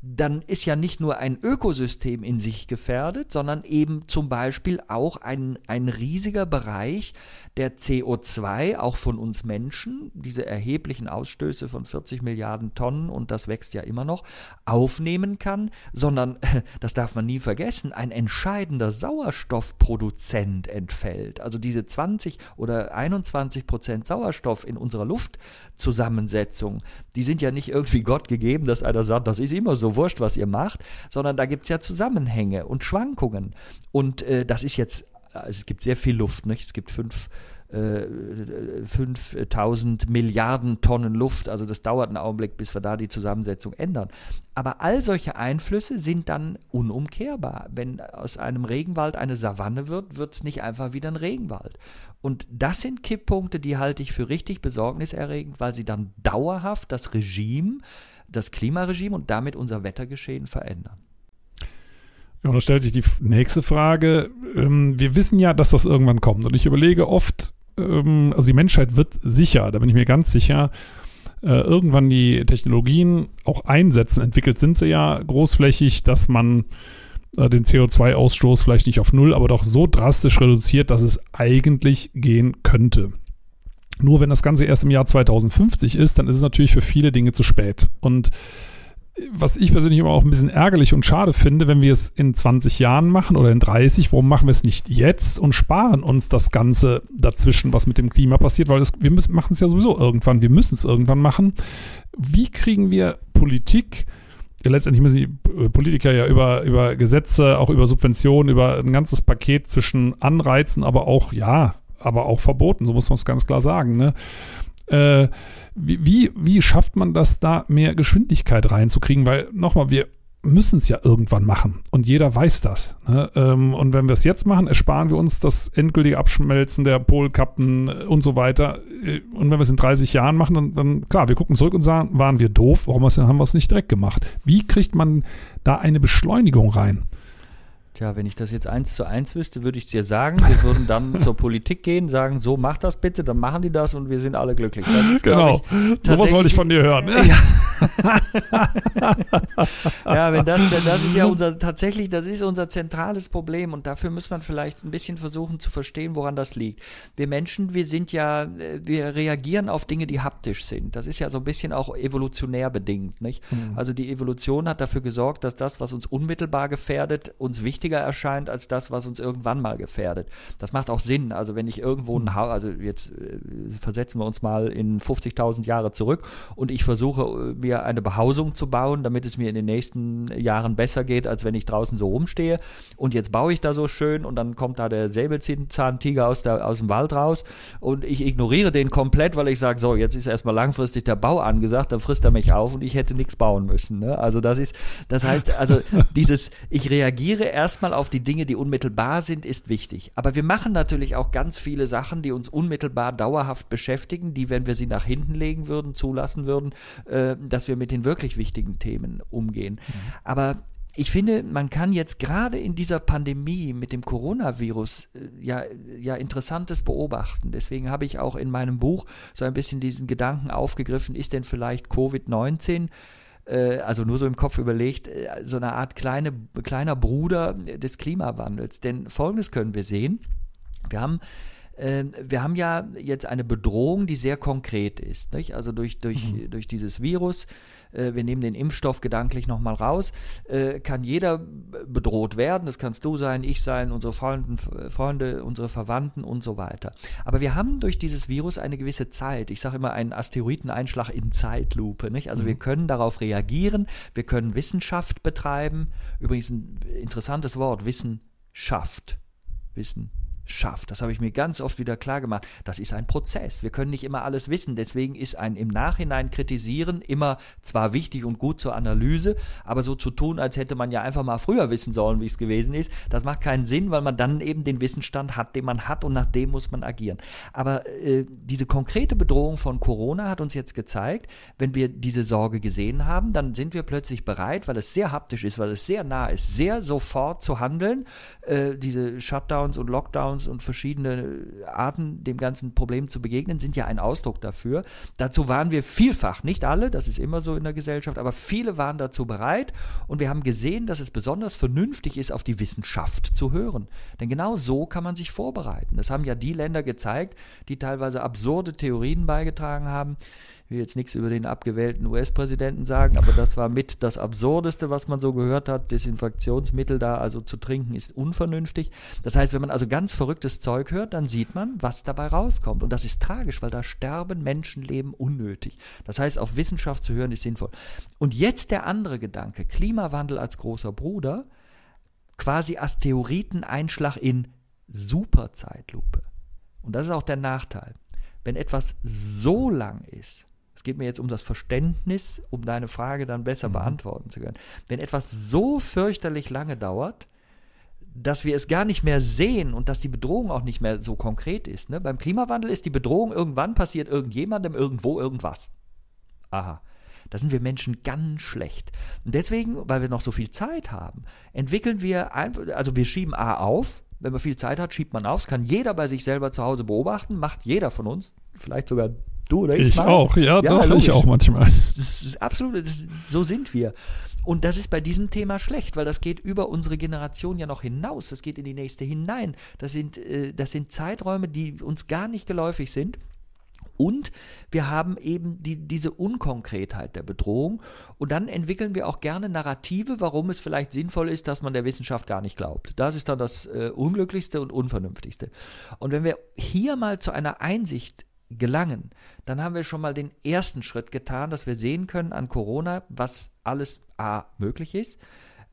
dann ist ja nicht nur ein Ökosystem in sich gefährdet, sondern eben zum Beispiel auch ein, ein riesiger Bereich, der CO2, auch von uns Menschen, diese erheblichen Ausstöße von 40 Milliarden Tonnen, und das wächst ja immer noch, aufnehmen kann, sondern, das darf man nie vergessen, ein entscheidender Sauerstoffproduzent entfällt. Also diese 20 oder 21 Prozent Sauerstoff in unserer Luftzusammensetzung, die sind ja nicht irgendwie Gott gegeben, dass einer sagt, das ist immer so wurscht, was ihr macht, sondern da gibt es ja Zusammenhänge und Schwankungen. Und äh, das ist jetzt, also es gibt sehr viel Luft, nicht? Es gibt fünf. 5000 äh, Milliarden Tonnen Luft. Also das dauert einen Augenblick, bis wir da die Zusammensetzung ändern. Aber all solche Einflüsse sind dann unumkehrbar. Wenn aus einem Regenwald eine Savanne wird, wird es nicht einfach wieder ein Regenwald. Und das sind Kipppunkte, die halte ich für richtig besorgniserregend, weil sie dann dauerhaft das Regime das Klimaregime und damit unser Wettergeschehen verändern. Ja, und da stellt sich die nächste Frage. Ähm, wir wissen ja, dass das irgendwann kommt. Und ich überlege oft, ähm, also die Menschheit wird sicher, da bin ich mir ganz sicher, äh, irgendwann die Technologien auch einsetzen. Entwickelt sind sie ja großflächig, dass man äh, den CO2-Ausstoß vielleicht nicht auf Null, aber doch so drastisch reduziert, dass es eigentlich gehen könnte. Nur wenn das Ganze erst im Jahr 2050 ist, dann ist es natürlich für viele Dinge zu spät. Und was ich persönlich immer auch ein bisschen ärgerlich und schade finde, wenn wir es in 20 Jahren machen oder in 30, warum machen wir es nicht jetzt und sparen uns das Ganze dazwischen, was mit dem Klima passiert, weil es, wir müssen, machen es ja sowieso irgendwann, wir müssen es irgendwann machen. Wie kriegen wir Politik, ja, letztendlich müssen die Politiker ja über, über Gesetze, auch über Subventionen, über ein ganzes Paket zwischen Anreizen, aber auch, ja, aber auch verboten, so muss man es ganz klar sagen. Ne? Äh, wie, wie schafft man das, da mehr Geschwindigkeit reinzukriegen? Weil nochmal, wir müssen es ja irgendwann machen und jeder weiß das. Ne? Ähm, und wenn wir es jetzt machen, ersparen wir uns das endgültige Abschmelzen der Polkappen und so weiter. Äh, und wenn wir es in 30 Jahren machen, dann, dann klar, wir gucken zurück und sagen, waren wir doof, warum haben wir es nicht direkt gemacht? Wie kriegt man da eine Beschleunigung rein? Tja, wenn ich das jetzt eins zu eins wüsste, würde ich dir sagen, wir würden dann zur Politik gehen, sagen, so mach das bitte, dann machen die das und wir sind alle glücklich. Ist, genau, sowas wollte ich von dir hören. Ja, ja wenn das, das ist ja unser, tatsächlich, das ist unser zentrales Problem und dafür muss man vielleicht ein bisschen versuchen zu verstehen, woran das liegt. Wir Menschen, wir sind ja, wir reagieren auf Dinge, die haptisch sind. Das ist ja so ein bisschen auch evolutionär bedingt, nicht? Mhm. Also die Evolution hat dafür gesorgt, dass das, was uns unmittelbar gefährdet, uns wichtig wichtiger erscheint als das, was uns irgendwann mal gefährdet. Das macht auch Sinn. Also wenn ich irgendwo ein Haus, also jetzt äh, versetzen wir uns mal in 50.000 Jahre zurück und ich versuche äh, mir eine Behausung zu bauen, damit es mir in den nächsten Jahren besser geht, als wenn ich draußen so rumstehe. Und jetzt baue ich da so schön und dann kommt da der Säbelzahntiger aus, der, aus dem Wald raus und ich ignoriere den komplett, weil ich sage, so, jetzt ist erstmal langfristig der Bau angesagt, dann frisst er mich auf und ich hätte nichts bauen müssen. Ne? Also das ist, das heißt, also dieses, ich reagiere erst erstmal auf die Dinge, die unmittelbar sind, ist wichtig. Aber wir machen natürlich auch ganz viele Sachen, die uns unmittelbar dauerhaft beschäftigen, die, wenn wir sie nach hinten legen würden, zulassen würden, äh, dass wir mit den wirklich wichtigen Themen umgehen. Mhm. Aber ich finde, man kann jetzt gerade in dieser Pandemie mit dem Coronavirus äh, ja, ja Interessantes beobachten. Deswegen habe ich auch in meinem Buch so ein bisschen diesen Gedanken aufgegriffen, ist denn vielleicht Covid-19 äh, also nur so im Kopf überlegt, äh, so eine Art kleine, kleiner Bruder des Klimawandels. Denn Folgendes können wir sehen. Wir haben äh, wir haben ja jetzt eine Bedrohung, die sehr konkret ist. Nicht? Also durch, durch, mhm. durch dieses Virus, äh, wir nehmen den Impfstoff gedanklich nochmal raus, äh, kann jeder bedroht werden. Das kannst du sein, ich sein, unsere Freunden, Freunde, unsere Verwandten und so weiter. Aber wir haben durch dieses Virus eine gewisse Zeit. Ich sage immer einen Asteroideneinschlag in Zeitlupe. Nicht? Also mhm. wir können darauf reagieren, wir können Wissenschaft betreiben. Übrigens ein interessantes Wort, Wissenschaft. Wissen schafft. Das habe ich mir ganz oft wieder klar gemacht. Das ist ein Prozess. Wir können nicht immer alles wissen. Deswegen ist ein im Nachhinein kritisieren immer zwar wichtig und gut zur Analyse, aber so zu tun, als hätte man ja einfach mal früher wissen sollen, wie es gewesen ist, das macht keinen Sinn, weil man dann eben den Wissensstand hat, den man hat und nach dem muss man agieren. Aber äh, diese konkrete Bedrohung von Corona hat uns jetzt gezeigt, wenn wir diese Sorge gesehen haben, dann sind wir plötzlich bereit, weil es sehr haptisch ist, weil es sehr nah ist, sehr sofort zu handeln. Äh, diese Shutdowns und Lockdowns Lockdowns und verschiedene Arten, dem ganzen Problem zu begegnen, sind ja ein Ausdruck dafür. Dazu waren wir vielfach, nicht alle, das ist immer so in der Gesellschaft, aber viele waren dazu bereit und wir haben gesehen, dass es besonders vernünftig ist, auf die Wissenschaft zu hören. Denn genau so kann man sich vorbereiten. Das haben ja die Länder gezeigt, die teilweise absurde Theorien beigetragen haben, ich will jetzt nichts über den abgewählten US-Präsidenten sagen, aber das war mit das Absurdeste, was man so gehört hat. Desinfektionsmittel da also zu trinken ist unvernünftig. Das heißt, wenn man also ganz verrücktes Zeug hört, dann sieht man, was dabei rauskommt. Und das ist tragisch, weil da sterben Menschenleben unnötig. Das heißt, auf Wissenschaft zu hören ist sinnvoll. Und jetzt der andere Gedanke, Klimawandel als großer Bruder, quasi Asteroideneinschlag in Superzeitlupe. Und das ist auch der Nachteil. Wenn etwas so lang ist, es geht mir jetzt um das Verständnis, um deine Frage dann besser mhm. beantworten zu können. Wenn etwas so fürchterlich lange dauert, dass wir es gar nicht mehr sehen und dass die Bedrohung auch nicht mehr so konkret ist. Ne? Beim Klimawandel ist die Bedrohung, irgendwann passiert irgendjemandem irgendwo irgendwas. Aha. Da sind wir Menschen ganz schlecht. Und deswegen, weil wir noch so viel Zeit haben, entwickeln wir einfach, also wir schieben A auf, wenn man viel Zeit hat, schiebt man auf. Das kann jeder bei sich selber zu Hause beobachten, macht jeder von uns, vielleicht sogar Du oder ich? Ich auch, ja, ja doch, logisch. ich auch manchmal. Das, das ist absolut, das, so sind wir. Und das ist bei diesem Thema schlecht, weil das geht über unsere Generation ja noch hinaus. Das geht in die nächste hinein. Das sind, äh, das sind Zeiträume, die uns gar nicht geläufig sind. Und wir haben eben die, diese Unkonkretheit der Bedrohung. Und dann entwickeln wir auch gerne Narrative, warum es vielleicht sinnvoll ist, dass man der Wissenschaft gar nicht glaubt. Das ist dann das äh, Unglücklichste und Unvernünftigste. Und wenn wir hier mal zu einer Einsicht gelangen, dann haben wir schon mal den ersten Schritt getan, dass wir sehen können an Corona, was alles A möglich ist.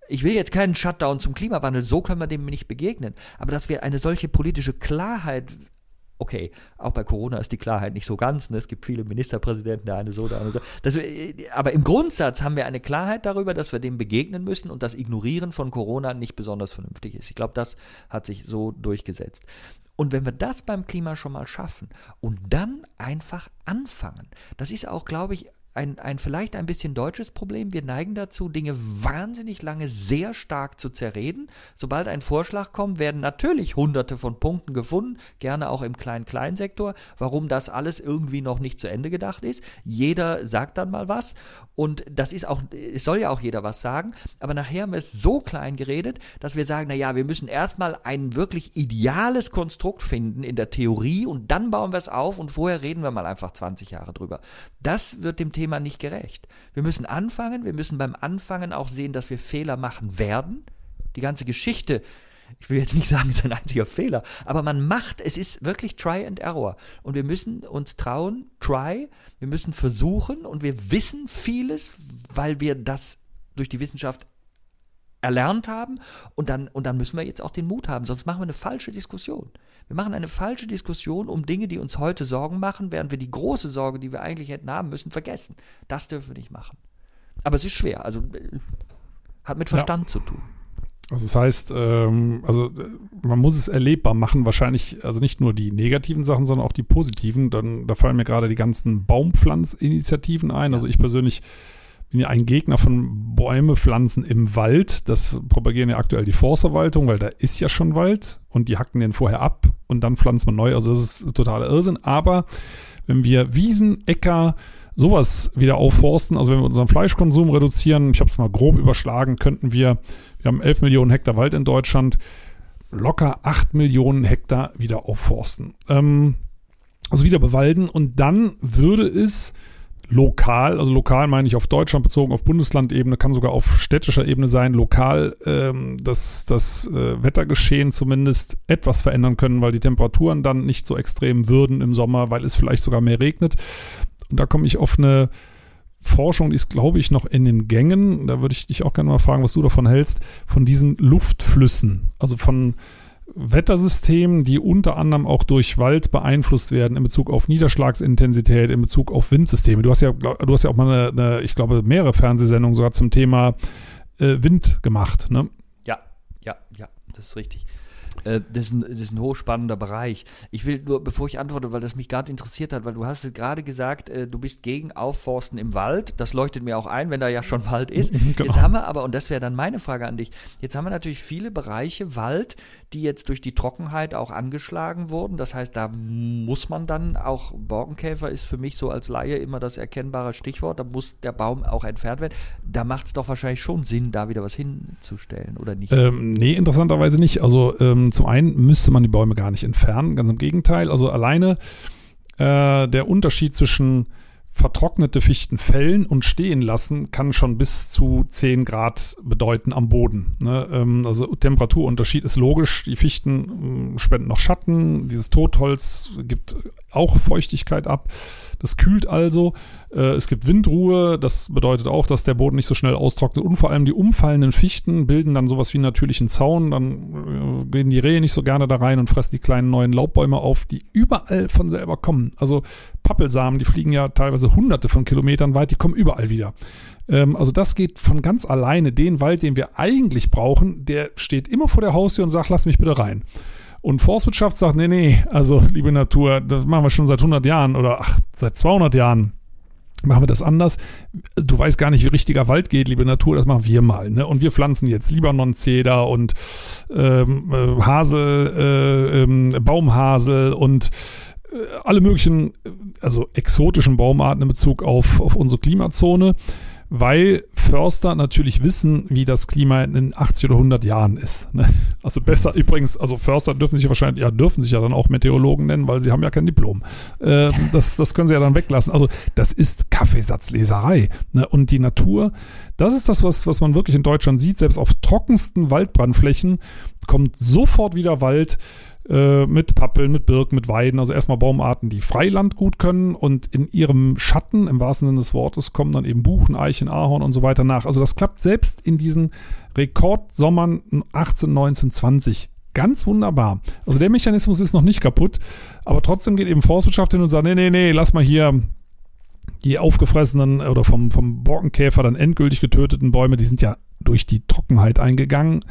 Ich will jetzt keinen Shutdown zum Klimawandel, so können wir dem nicht begegnen. Aber dass wir eine solche politische Klarheit okay, auch bei Corona ist die Klarheit nicht so ganz. Ne? Es gibt viele Ministerpräsidenten, der eine so, der andere so. Das, aber im Grundsatz haben wir eine Klarheit darüber, dass wir dem begegnen müssen und das Ignorieren von Corona nicht besonders vernünftig ist. Ich glaube, das hat sich so durchgesetzt. Und wenn wir das beim Klima schon mal schaffen und dann einfach anfangen, das ist auch, glaube ich, ein, ein vielleicht ein bisschen deutsches Problem. Wir neigen dazu, Dinge wahnsinnig lange sehr stark zu zerreden. Sobald ein Vorschlag kommt, werden natürlich hunderte von Punkten gefunden, gerne auch im Klein-Klein-Sektor, warum das alles irgendwie noch nicht zu Ende gedacht ist. Jeder sagt dann mal was und das ist auch, es soll ja auch jeder was sagen, aber nachher haben wir es so klein geredet, dass wir sagen, naja, wir müssen erstmal ein wirklich ideales Konstrukt finden in der Theorie und dann bauen wir es auf und vorher reden wir mal einfach 20 Jahre drüber. Das wird dem Thema Thema nicht gerecht. Wir müssen anfangen, wir müssen beim Anfangen auch sehen, dass wir Fehler machen werden. Die ganze Geschichte, ich will jetzt nicht sagen, ist ein einziger Fehler, aber man macht, es ist wirklich Try and Error. Und wir müssen uns trauen, try, wir müssen versuchen und wir wissen vieles, weil wir das durch die Wissenschaft erlernt haben und dann, und dann müssen wir jetzt auch den Mut haben, sonst machen wir eine falsche Diskussion. Wir machen eine falsche Diskussion um Dinge, die uns heute Sorgen machen, während wir die große Sorge, die wir eigentlich hätten haben müssen, vergessen. Das dürfen wir nicht machen. Aber es ist schwer, also äh, hat mit Verstand ja. zu tun. Also das heißt, ähm, also äh, man muss es erlebbar machen, wahrscheinlich, also nicht nur die negativen Sachen, sondern auch die positiven. Dann, da fallen mir gerade die ganzen Baumpflanzinitiativen ein. Ja. Also ich persönlich bin ja ein Gegner von Bäume pflanzen im Wald. Das propagieren ja aktuell die Forstverwaltung, weil da ist ja schon Wald und die hacken den vorher ab und dann pflanzt man neu. Also das ist totaler Irrsinn. Aber wenn wir Wiesen, Äcker, sowas wieder aufforsten, also wenn wir unseren Fleischkonsum reduzieren, ich habe es mal grob überschlagen, könnten wir, wir haben 11 Millionen Hektar Wald in Deutschland, locker 8 Millionen Hektar wieder aufforsten. Ähm, also wieder bewalden und dann würde es lokal, also lokal meine ich auf Deutschland bezogen, auf Bundeslandebene, kann sogar auf städtischer Ebene sein, lokal ähm, das, das äh, Wettergeschehen zumindest etwas verändern können, weil die Temperaturen dann nicht so extrem würden im Sommer, weil es vielleicht sogar mehr regnet. Und da komme ich auf eine Forschung, die ist, glaube ich, noch in den Gängen. Da würde ich dich auch gerne mal fragen, was du davon hältst, von diesen Luftflüssen, also von Wettersystemen, die unter anderem auch durch Wald beeinflusst werden in Bezug auf Niederschlagsintensität, in Bezug auf Windsysteme. Du hast ja, du hast ja auch mal eine, eine ich glaube, mehrere Fernsehsendungen sogar zum Thema äh, Wind gemacht, ne? Ja, ja, ja, das ist richtig. Äh, das, ist ein, das ist ein hochspannender Bereich. Ich will nur, bevor ich antworte, weil das mich gerade interessiert hat, weil du hast gerade gesagt, äh, du bist gegen Aufforsten im Wald. Das leuchtet mir auch ein, wenn da ja schon Wald ist. Genau. Jetzt haben wir aber, und das wäre dann meine Frage an dich, jetzt haben wir natürlich viele Bereiche Wald, die jetzt durch die Trockenheit auch angeschlagen wurden. Das heißt, da muss man dann auch, Borkenkäfer ist für mich so als Laie immer das erkennbare Stichwort, da muss der Baum auch entfernt werden. Da macht es doch wahrscheinlich schon Sinn, da wieder was hinzustellen, oder nicht? Ähm, nee, interessanterweise nicht. Also ähm, zum einen müsste man die Bäume gar nicht entfernen, ganz im Gegenteil. Also alleine äh, der Unterschied zwischen vertrocknete Fichten fällen und stehen lassen kann schon bis zu 10 Grad bedeuten am Boden. Ne? Ähm, also Temperaturunterschied ist logisch. Die Fichten äh, spenden noch Schatten. Dieses Totholz gibt auch Feuchtigkeit ab. Das kühlt also. Äh, es gibt Windruhe. Das bedeutet auch, dass der Boden nicht so schnell austrocknet. Und vor allem die umfallenden Fichten bilden dann sowas wie einen natürlichen Zaun. Dann äh, gehen die Rehe nicht so gerne da rein und fressen die kleinen neuen Laubbäume auf, die überall von selber kommen. Also Pappelsamen, die fliegen ja teilweise hunderte von Kilometern weit, die kommen überall wieder. Ähm, also das geht von ganz alleine. Den Wald, den wir eigentlich brauchen, der steht immer vor der Haustür und sagt, lass mich bitte rein. Und Forstwirtschaft sagt, nee, nee, also liebe Natur, das machen wir schon seit 100 Jahren oder ach, seit 200 Jahren machen wir das anders. Du weißt gar nicht, wie richtiger Wald geht, liebe Natur, das machen wir mal. Ne? Und wir pflanzen jetzt Libanon-Zeder und ähm, äh, Hasel, äh, ähm, Baumhasel und äh, alle möglichen, also exotischen Baumarten in Bezug auf, auf unsere Klimazone weil Förster natürlich wissen, wie das Klima in 80 oder 100 Jahren ist. Ne? Also besser übrigens, also Förster dürfen sich wahrscheinlich, ja, dürfen sich ja dann auch Meteorologen nennen, weil sie haben ja kein Diplom. Äh, das, das können sie ja dann weglassen. Also das ist Kaffeesatzleserei. Ne? Und die Natur, das ist das, was, was man wirklich in Deutschland sieht. Selbst auf trockensten Waldbrandflächen kommt sofort wieder Wald äh, mit Pappeln, mit Birken, mit Weiden, also erstmal Baumarten, die Freiland gut können und in ihrem Schatten, im wahrsten Sinne des Wortes, kommen dann eben Buchen, Eichen, Ahorn und so weiter nach. Also das klappt selbst in diesen Rekordsommern 18, 19, 20 ganz wunderbar. Also der Mechanismus ist noch nicht kaputt, aber trotzdem geht eben Forstwirtschaft hin und sagt, nee, nee, nee, lass mal hier die aufgefressenen oder vom, vom Borkenkäfer dann endgültig getöteten Bäume, die sind ja durch die Trockenheit eingegangen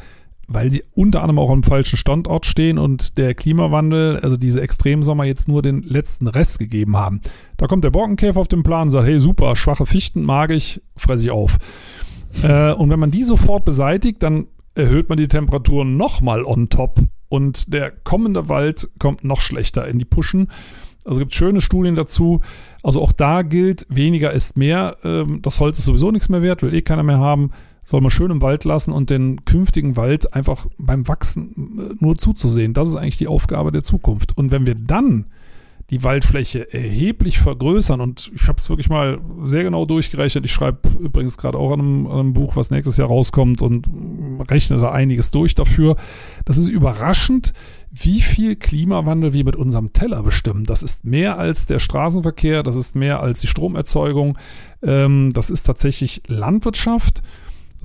weil sie unter anderem auch am falschen Standort stehen und der Klimawandel, also diese Extremsommer jetzt nur den letzten Rest gegeben haben. Da kommt der Borkenkäfer auf den Plan und sagt, hey super, schwache Fichten mag ich, fresse ich auf. Äh, und wenn man die sofort beseitigt, dann erhöht man die Temperatur nochmal on top und der kommende Wald kommt noch schlechter in die Puschen. Also gibt es schöne Studien dazu. Also auch da gilt, weniger ist mehr. Ähm, das Holz ist sowieso nichts mehr wert, will eh keiner mehr haben soll man schön im Wald lassen und den künftigen Wald einfach beim Wachsen äh, nur zuzusehen. Das ist eigentlich die Aufgabe der Zukunft. Und wenn wir dann die Waldfläche erheblich vergrößern und ich habe es wirklich mal sehr genau durchgerechnet. Ich schreibe übrigens gerade auch an einem, an einem, Buch, was nächstes Jahr rauskommt und rechne da einiges durch dafür. Das ist überraschend, wie viel Klimawandel wir mit unserem Teller bestimmen. Das ist mehr als der Straßenverkehr, das ist mehr als die Stromerzeugung, ähm, das ist tatsächlich Landwirtschaft.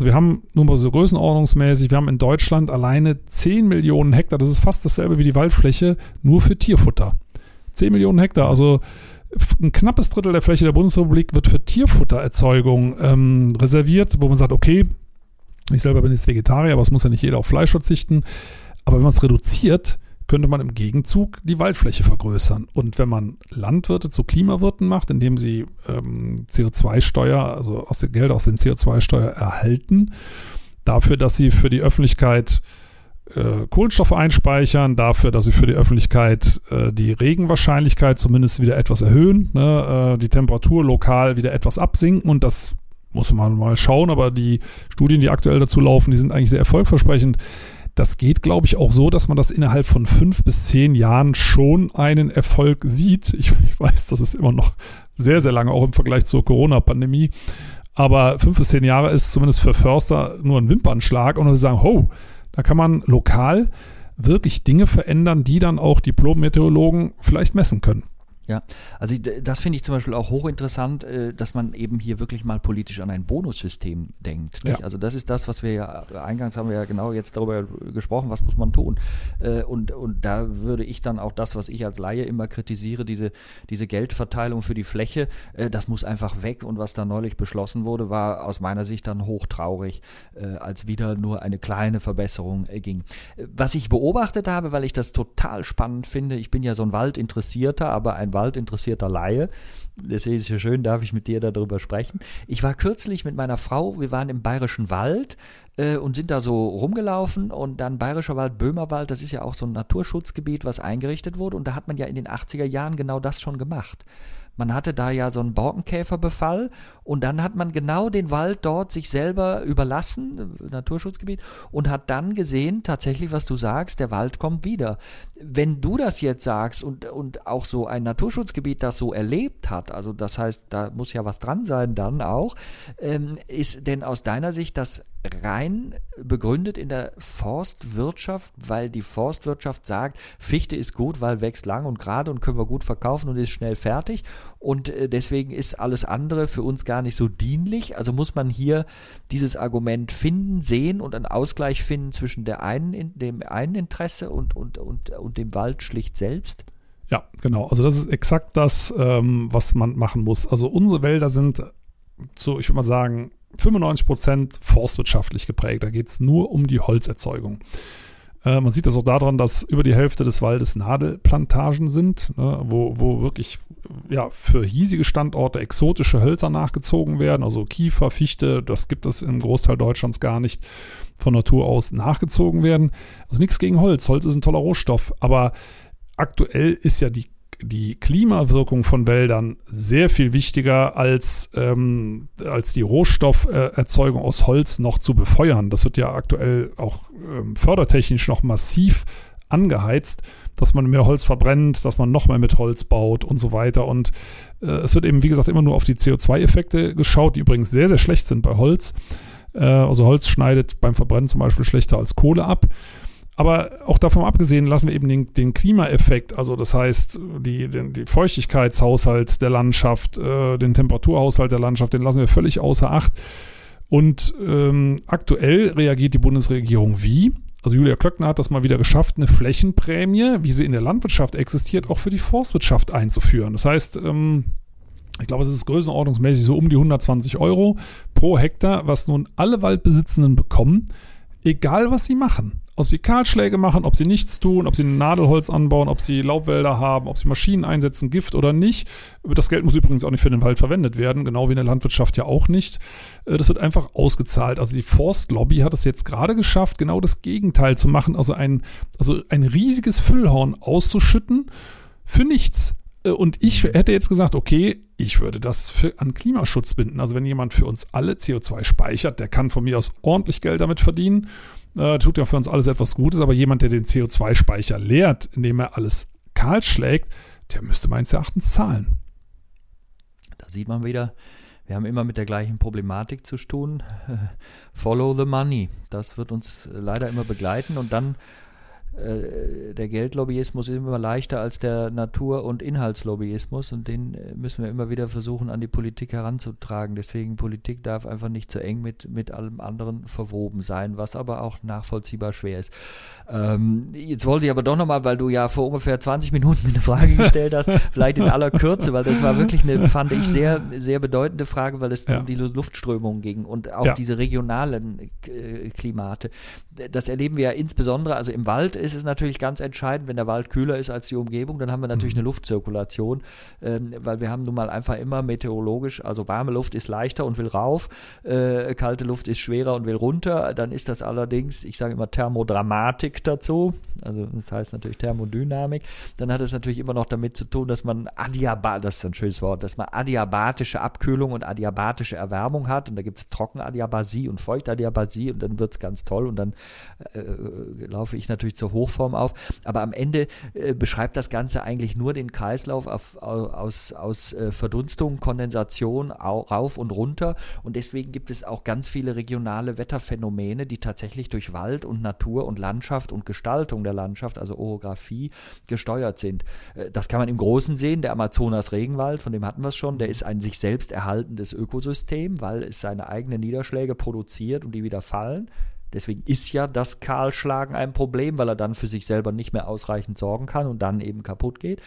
Also wir haben nur mal so größenordnungsmäßig, wir haben in Deutschland alleine 10 Millionen Hektar, das ist fast dasselbe wie die Waldfläche, nur für Tierfutter. 10 Millionen Hektar, also ein knappes Drittel der Fläche der Bundesrepublik wird für Tierfuttererzeugung ähm, reserviert, wo man sagt, okay, ich selber bin jetzt Vegetarier, aber es muss ja nicht jeder auf Fleisch verzichten. Aber wenn man es reduziert, könnte man im Gegenzug die Waldfläche vergrößern. Und wenn man Landwirte zu Klimawirten macht, indem sie ähm, CO2-Steuer, also aus dem Geld aus den CO2-Steuer erhalten, dafür, dass sie für die Öffentlichkeit äh, Kohlenstoff einspeichern, dafür, dass sie für die Öffentlichkeit äh, die Regenwahrscheinlichkeit zumindest wieder etwas erhöhen, ne, äh, die Temperatur lokal wieder etwas absinken und das muss man mal schauen, aber die Studien, die aktuell dazu laufen, die sind eigentlich sehr erfolgversprechend. Das geht, glaube ich, auch so, dass man das innerhalb von fünf bis zehn Jahren schon einen Erfolg sieht. Ich, ich weiß, das ist immer noch sehr, sehr lange, auch im Vergleich zur Corona-Pandemie. Aber fünf bis zehn Jahre ist zumindest für Förster nur ein Wimpernschlag und sie sagen, ho, da kann man lokal wirklich Dinge verändern, die dann auch Diplom-Meteorologen vielleicht messen können. Ja, also das finde ich zum Beispiel auch hochinteressant, äh, dass man eben hier wirklich mal politisch an ein Bonussystem denkt. Ja. Also das ist das, was wir ja, eingangs haben wir ja genau jetzt darüber gesprochen, was muss man tun. Äh, und, und da würde ich dann auch das, was ich als Laie immer kritisiere, diese, diese Geldverteilung für die Fläche, äh, das muss einfach weg. Und was da neulich beschlossen wurde, war aus meiner Sicht dann hochtraurig, als wieder nur eine kleine Verbesserung ging. Was ich beobachtet habe, weil ich das total spannend finde, ich bin ja so ein Waldinteressierter, aber ein Wald waldinteressierter Laie. Deswegen ist es ja schön, darf ich mit dir darüber sprechen. Ich war kürzlich mit meiner Frau, wir waren im Bayerischen Wald äh, und sind da so rumgelaufen und dann Bayerischer Wald, Böhmerwald, das ist ja auch so ein Naturschutzgebiet, was eingerichtet wurde und da hat man ja in den 80er Jahren genau das schon gemacht. Man hatte da ja so einen Borkenkäferbefall und dann hat man genau den Wald dort sich selber überlassen, Naturschutzgebiet, und hat dann gesehen, tatsächlich, was du sagst, der Wald kommt wieder. Wenn du das jetzt sagst und, und auch so ein Naturschutzgebiet das so erlebt hat, also das heißt, da muss ja was dran sein dann auch, ähm, ist denn aus deiner Sicht das rein begründet in der Forstwirtschaft, weil die Forstwirtschaft sagt, Fichte ist gut, weil wächst lang und gerade und können wir gut verkaufen und ist schnell fertig und äh, deswegen ist alles andere für uns gar nicht so dienlich. Also muss man hier dieses Argument finden, sehen und einen Ausgleich finden zwischen der einen, dem einen Interesse und, und, und, und dem Wald schlicht selbst? Ja, genau. Also das ist exakt das, ähm, was man machen muss. Also unsere Wälder sind so, ich würde mal sagen, 95 Prozent forstwirtschaftlich geprägt. Da geht es nur um die Holzerzeugung. Äh, man sieht das auch daran, dass über die Hälfte des Waldes Nadelplantagen sind, ne, wo, wo wirklich ja, für hiesige Standorte exotische Hölzer nachgezogen werden, also Kiefer, Fichte, das gibt es im Großteil Deutschlands gar nicht von Natur aus nachgezogen werden. Also nichts gegen Holz. Holz ist ein toller Rohstoff, aber aktuell ist ja die die Klimawirkung von Wäldern sehr viel wichtiger als, ähm, als die Rohstofferzeugung aus Holz noch zu befeuern. Das wird ja aktuell auch ähm, fördertechnisch noch massiv angeheizt, dass man mehr Holz verbrennt, dass man noch mehr mit Holz baut und so weiter. Und äh, es wird eben, wie gesagt, immer nur auf die CO2-Effekte geschaut, die übrigens sehr, sehr schlecht sind bei Holz. Äh, also Holz schneidet beim Verbrennen zum Beispiel schlechter als Kohle ab. Aber auch davon abgesehen lassen wir eben den, den Klimaeffekt, also das heißt die, den die Feuchtigkeitshaushalt der Landschaft, äh, den Temperaturhaushalt der Landschaft, den lassen wir völlig außer Acht. Und ähm, aktuell reagiert die Bundesregierung wie? Also Julia Klöckner hat das mal wieder geschafft, eine Flächenprämie, wie sie in der Landwirtschaft existiert, auch für die Forstwirtschaft einzuführen. Das heißt, ähm, ich glaube, es ist größenordnungsmäßig so um die 120 Euro pro Hektar, was nun alle Waldbesitzenden bekommen, egal was sie machen ob sie Kahlschläge machen, ob sie nichts tun, ob sie Nadelholz anbauen, ob sie Laubwälder haben, ob sie Maschinen einsetzen, Gift oder nicht. Das Geld muss übrigens auch nicht für den Wald verwendet werden, genau wie in der Landwirtschaft ja auch nicht. Äh, das wird einfach ausgezahlt. Also die Forstlobby hat es jetzt gerade geschafft, genau das Gegenteil zu machen, also ein, also ein riesiges Füllhorn auszuschütten für nichts. Äh, und ich hätte jetzt gesagt, okay, ich würde das für, an Klimaschutz binden. Also wenn jemand für uns alle CO2 speichert, der kann von mir aus ordentlich Geld damit verdienen. Äh, tut ja für uns alles etwas Gutes, aber jemand, der den CO2-Speicher leert, indem er alles kahl schlägt, der müsste meines Erachtens zahlen. Da sieht man wieder, wir haben immer mit der gleichen Problematik zu tun. Follow the money. Das wird uns leider immer begleiten und dann der Geldlobbyismus ist immer leichter als der Natur- und Inhaltslobbyismus und den äh, müssen wir immer wieder versuchen an die Politik heranzutragen. Deswegen Politik darf einfach nicht zu eng mit, mit allem anderen verwoben sein, was aber auch nachvollziehbar schwer ist. Ähm, jetzt wollte ich aber doch nochmal, weil du ja vor ungefähr 20 Minuten mir eine Frage gestellt hast, vielleicht in aller Kürze, weil das war wirklich eine, fand ich, sehr, sehr bedeutende Frage, weil es ja. um die Luftströmung ging und auch ja. diese regionalen äh, Klimate. Das erleben wir ja insbesondere, also im Wald ist es natürlich ganz entscheidend, wenn der Wald kühler ist als die Umgebung, dann haben wir natürlich mhm. eine Luftzirkulation, ähm, weil wir haben nun mal einfach immer meteorologisch, also warme Luft ist leichter und will rauf, äh, kalte Luft ist schwerer und will runter. Dann ist das allerdings, ich sage immer Thermodramatik dazu, also das heißt natürlich Thermodynamik. Dann hat es natürlich immer noch damit zu tun, dass man Adiabat, das ist ein schönes Wort, dass man adiabatische Abkühlung und adiabatische Erwärmung hat. Und da gibt es Trockenadiabasie und Feuchtadiabasie und dann wird es ganz toll und dann äh, laufe ich natürlich zur Hochform auf. Aber am Ende äh, beschreibt das Ganze eigentlich nur den Kreislauf auf, aus, aus äh, Verdunstung, Kondensation au, rauf und runter. Und deswegen gibt es auch ganz viele regionale Wetterphänomene, die tatsächlich durch Wald und Natur und Landschaft und Gestaltung der Landschaft, also Orographie, gesteuert sind. Äh, das kann man im Großen sehen. Der Amazonas-Regenwald, von dem hatten wir es schon, der ist ein sich selbst erhaltendes Ökosystem, weil es seine eigenen Niederschläge produziert und die wieder fallen. Deswegen ist ja das Kahlschlagen ein Problem, weil er dann für sich selber nicht mehr ausreichend sorgen kann und dann eben kaputt geht.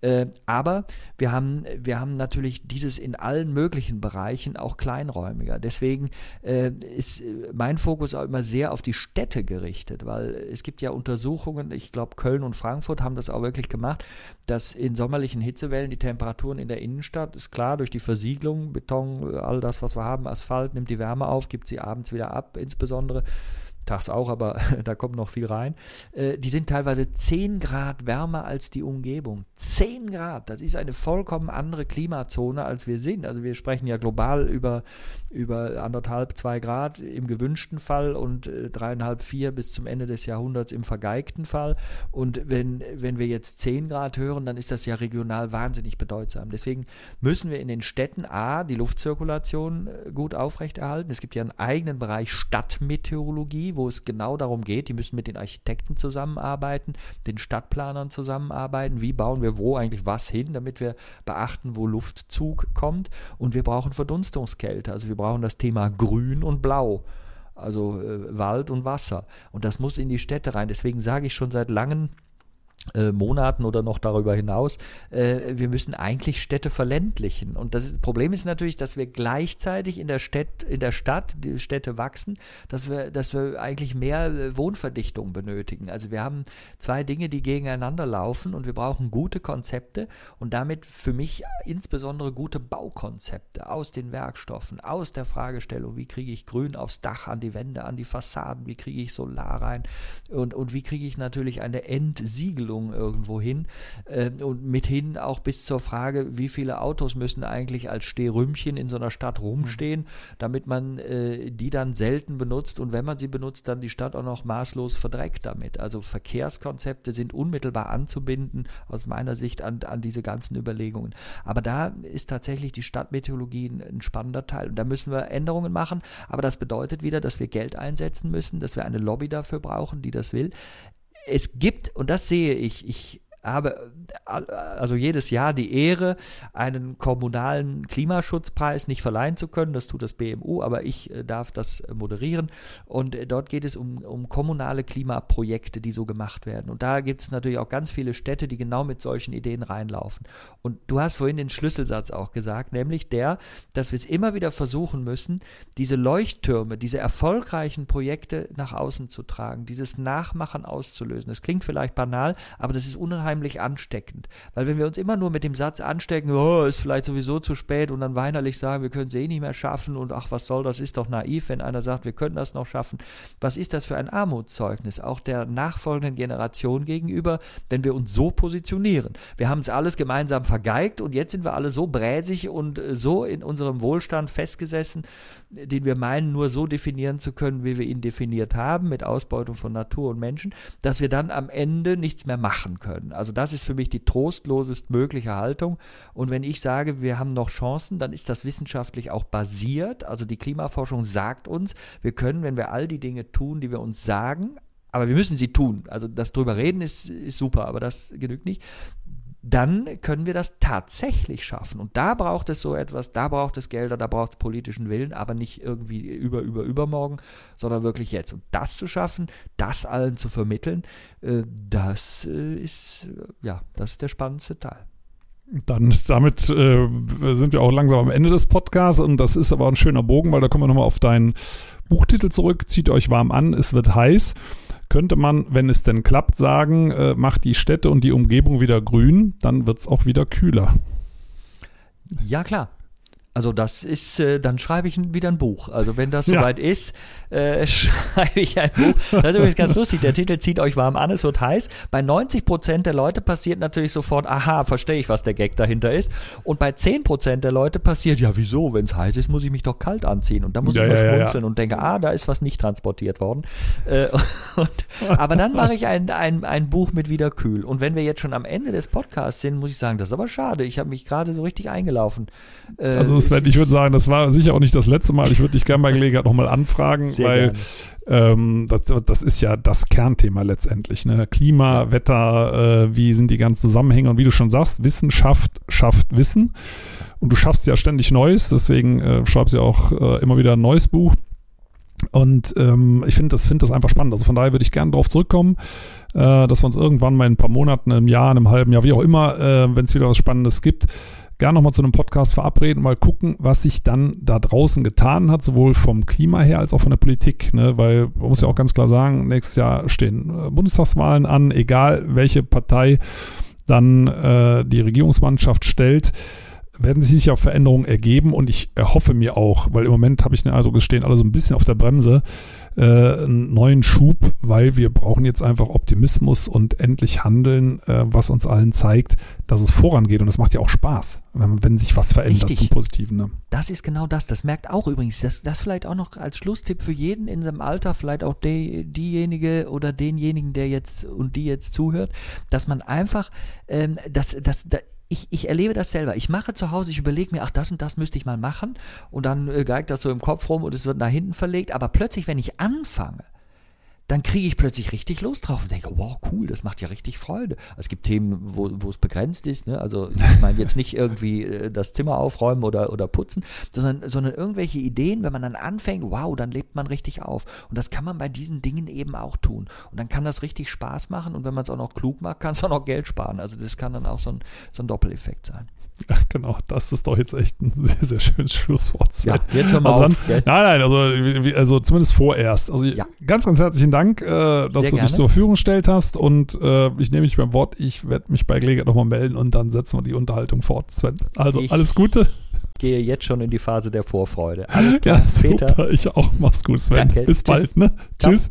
Äh, aber wir haben, wir haben natürlich dieses in allen möglichen Bereichen auch kleinräumiger. Deswegen äh, ist mein Fokus auch immer sehr auf die Städte gerichtet, weil es gibt ja Untersuchungen, ich glaube Köln und Frankfurt haben das auch wirklich gemacht, dass in sommerlichen Hitzewellen die Temperaturen in der Innenstadt, ist klar, durch die Versiegelung, Beton, all das, was wir haben, Asphalt nimmt die Wärme auf, gibt sie abends wieder ab, insbesondere tags auch, aber da kommt noch viel rein. Äh, die sind teilweise 10 Grad wärmer als die Umgebung. 10 Grad, das ist eine vollkommen andere Klimazone, als wir sind. Also wir sprechen ja global über, über anderthalb, zwei Grad im gewünschten Fall und äh, dreieinhalb, vier bis zum Ende des Jahrhunderts im vergeigten Fall. Und wenn, wenn wir jetzt 10 Grad hören, dann ist das ja regional wahnsinnig bedeutsam. Deswegen müssen wir in den Städten A, die Luftzirkulation äh, gut aufrechterhalten. Es gibt ja einen eigenen Bereich Stadtmeteorologie, wo es genau darum geht, die müssen mit den Architekten zusammenarbeiten, den Stadtplanern zusammenarbeiten, wie bauen wir wo eigentlich was hin, damit wir beachten, wo Luftzug kommt. Und wir brauchen Verdunstungskälte, also wir brauchen das Thema Grün und Blau also äh, Wald und Wasser. Und das muss in die Städte rein. Deswegen sage ich schon seit langem, äh, Monaten oder noch darüber hinaus, äh, wir müssen eigentlich Städte verländlichen. Und das Problem ist natürlich, dass wir gleichzeitig in der, Stadt, in der Stadt, die Städte wachsen, dass wir, dass wir eigentlich mehr äh, Wohnverdichtung benötigen. Also wir haben zwei Dinge, die gegeneinander laufen und wir brauchen gute Konzepte und damit für mich insbesondere gute Baukonzepte aus den Werkstoffen, aus der Fragestellung, wie kriege ich Grün aufs Dach, an die Wände, an die Fassaden, wie kriege ich Solar rein und, und wie kriege ich natürlich eine Entsiegelung Entwicklung irgendwo hin äh, und mithin auch bis zur Frage, wie viele Autos müssen eigentlich als Stehrümpchen in so einer Stadt rumstehen, damit man äh, die dann selten benutzt und wenn man sie benutzt, dann die Stadt auch noch maßlos verdreckt damit. Also Verkehrskonzepte sind unmittelbar anzubinden aus meiner Sicht an, an diese ganzen Überlegungen. Aber da ist tatsächlich die Stadtmeteorologie ein, ein spannender Teil und da müssen wir Änderungen machen, aber das bedeutet wieder, dass wir Geld einsetzen müssen, dass wir eine Lobby dafür brauchen, die das will es gibt, und das sehe ich, ich habe also jedes Jahr die Ehre, einen kommunalen Klimaschutzpreis nicht verleihen zu können. Das tut das BMU, aber ich äh, darf das äh, moderieren. Und äh, dort geht es um, um kommunale Klimaprojekte, die so gemacht werden. Und da gibt es natürlich auch ganz viele Städte, die genau mit solchen Ideen reinlaufen. Und du hast vorhin den Schlüsselsatz auch gesagt, nämlich der, dass wir es immer wieder versuchen müssen, diese Leuchttürme, diese erfolgreichen Projekte nach außen zu tragen, dieses Nachmachen auszulösen. Das klingt vielleicht banal, aber das ist unheimlich unheimlich ansteckend. Weil wenn wir uns immer nur mit dem Satz anstecken, oh, ist vielleicht sowieso zu spät und dann weinerlich sagen, wir können es eh nicht mehr schaffen und ach, was soll das, ist doch naiv, wenn einer sagt, wir können das noch schaffen. Was ist das für ein Armutszeugnis, auch der nachfolgenden Generation gegenüber, wenn wir uns so positionieren? Wir haben es alles gemeinsam vergeigt und jetzt sind wir alle so bräsig und äh, so in unserem Wohlstand festgesessen, den wir meinen, nur so definieren zu können, wie wir ihn definiert haben, mit Ausbeutung von Natur und Menschen, dass wir dann am Ende nichts mehr machen können. Also das ist für mich die trostlosest mögliche Haltung. Und wenn ich sage, wir haben noch Chancen, dann ist das wissenschaftlich auch basiert. Also die Klimaforschung sagt uns, wir können, wenn wir all die Dinge tun, die wir uns sagen, aber wir müssen sie tun. Also das drüber reden ist, ist super, aber das genügt nicht dann können wir das tatsächlich schaffen. Und da braucht es so etwas, da braucht es Gelder, da braucht es politischen Willen, aber nicht irgendwie über, über, übermorgen, sondern wirklich jetzt. Und das zu schaffen, das allen zu vermitteln, äh, das äh, ist, ja, das ist der spannendste Teil. Dann damit äh, sind wir auch langsam am Ende des Podcasts und das ist aber ein schöner Bogen, weil da kommen wir nochmal auf deinen Buchtitel zurück. Zieht euch warm an, es wird heiß. Könnte man, wenn es denn klappt, sagen, äh, macht die Städte und die Umgebung wieder grün, dann wird es auch wieder kühler. Ja, klar. Also das ist, äh, dann schreibe ich wieder ein Buch. Also wenn das soweit ja. ist, äh, schreibe ich ein Buch. Das ist übrigens ganz lustig. Der Titel zieht euch warm an, es wird heiß. Bei 90 Prozent der Leute passiert natürlich sofort, aha, verstehe ich, was der Gag dahinter ist. Und bei 10 Prozent der Leute passiert, ja wieso, wenn es heiß ist, muss ich mich doch kalt anziehen. Und dann muss ja, ich mal ja, schmunzeln und denke, ah, da ist was nicht transportiert worden. Äh, und, aber dann mache ich ein, ein, ein Buch mit wieder kühl. Und wenn wir jetzt schon am Ende des Podcasts sind, muss ich sagen, das ist aber schade. Ich habe mich gerade so richtig eingelaufen. Äh, also Sven, ich würde sagen, das war sicher auch nicht das letzte Mal. Ich würde dich gerne bei Gelegenheit nochmal anfragen, Sehr weil ähm, das, das ist ja das Kernthema letztendlich. Ne? Klima, ja. Wetter, äh, wie sind die ganzen Zusammenhänge und wie du schon sagst, Wissenschaft schafft Wissen. Und du schaffst ja ständig Neues, deswegen äh, schreibst du ja auch äh, immer wieder ein neues Buch. Und ähm, ich finde das, find das einfach spannend. Also von daher würde ich gerne darauf zurückkommen, äh, dass wir uns irgendwann mal in ein paar Monaten, einem Jahr, einem halben Jahr, wie auch immer, äh, wenn es wieder was Spannendes gibt, gerne nochmal zu einem Podcast verabreden, mal gucken, was sich dann da draußen getan hat, sowohl vom Klima her als auch von der Politik. Ne? Weil man muss ja auch ganz klar sagen, nächstes Jahr stehen äh, Bundestagswahlen an, egal welche Partei dann äh, die Regierungsmannschaft stellt werden sich sicher Veränderungen ergeben und ich erhoffe mir auch, weil im Moment habe ich den Eindruck, es stehen alle so ein bisschen auf der Bremse, äh, einen neuen Schub, weil wir brauchen jetzt einfach Optimismus und endlich Handeln, äh, was uns allen zeigt, dass es vorangeht und es macht ja auch Spaß, wenn, wenn sich was verändert Richtig. zum Positiven. Ne? Das ist genau das. Das merkt auch übrigens, das, das vielleicht auch noch als Schlusstipp für jeden in seinem Alter, vielleicht auch die, diejenige oder denjenigen, der jetzt und die jetzt zuhört, dass man einfach, ähm, das, das, das ich, ich erlebe das selber. Ich mache zu Hause, ich überlege mir, ach, das und das müsste ich mal machen. Und dann äh, geigt das so im Kopf rum und es wird nach hinten verlegt. Aber plötzlich, wenn ich anfange, dann kriege ich plötzlich richtig Lust drauf und denke, wow, cool, das macht ja richtig Freude. Es gibt Themen, wo, wo es begrenzt ist, ne? also ich meine jetzt nicht irgendwie äh, das Zimmer aufräumen oder, oder putzen, sondern, sondern irgendwelche Ideen, wenn man dann anfängt, wow, dann lebt man richtig auf. Und das kann man bei diesen Dingen eben auch tun. Und dann kann das richtig Spaß machen und wenn man es auch noch klug macht, kann es auch noch Geld sparen. Also das kann dann auch so ein, so ein Doppeleffekt sein. Ja, genau, das ist doch jetzt echt ein sehr, sehr schönes Schlusswort. Ja, jetzt hören wir also auf. Dann, nein, nein, also, also zumindest vorerst. Also ja. ganz, ganz herzlichen Dank, äh, dass sehr du gerne. dich zur Verfügung gestellt hast und äh, ich nehme mich beim Wort. Ich werde mich bei Gelegenheit nochmal melden und dann setzen wir die Unterhaltung fort, Sven. Also ich alles Gute. gehe jetzt schon in die Phase der Vorfreude. Alles klar, ja, super, Peter. Ich auch. Mach's gut, Sven. Danke. Bis Tschüss. bald. Ne? Tschüss.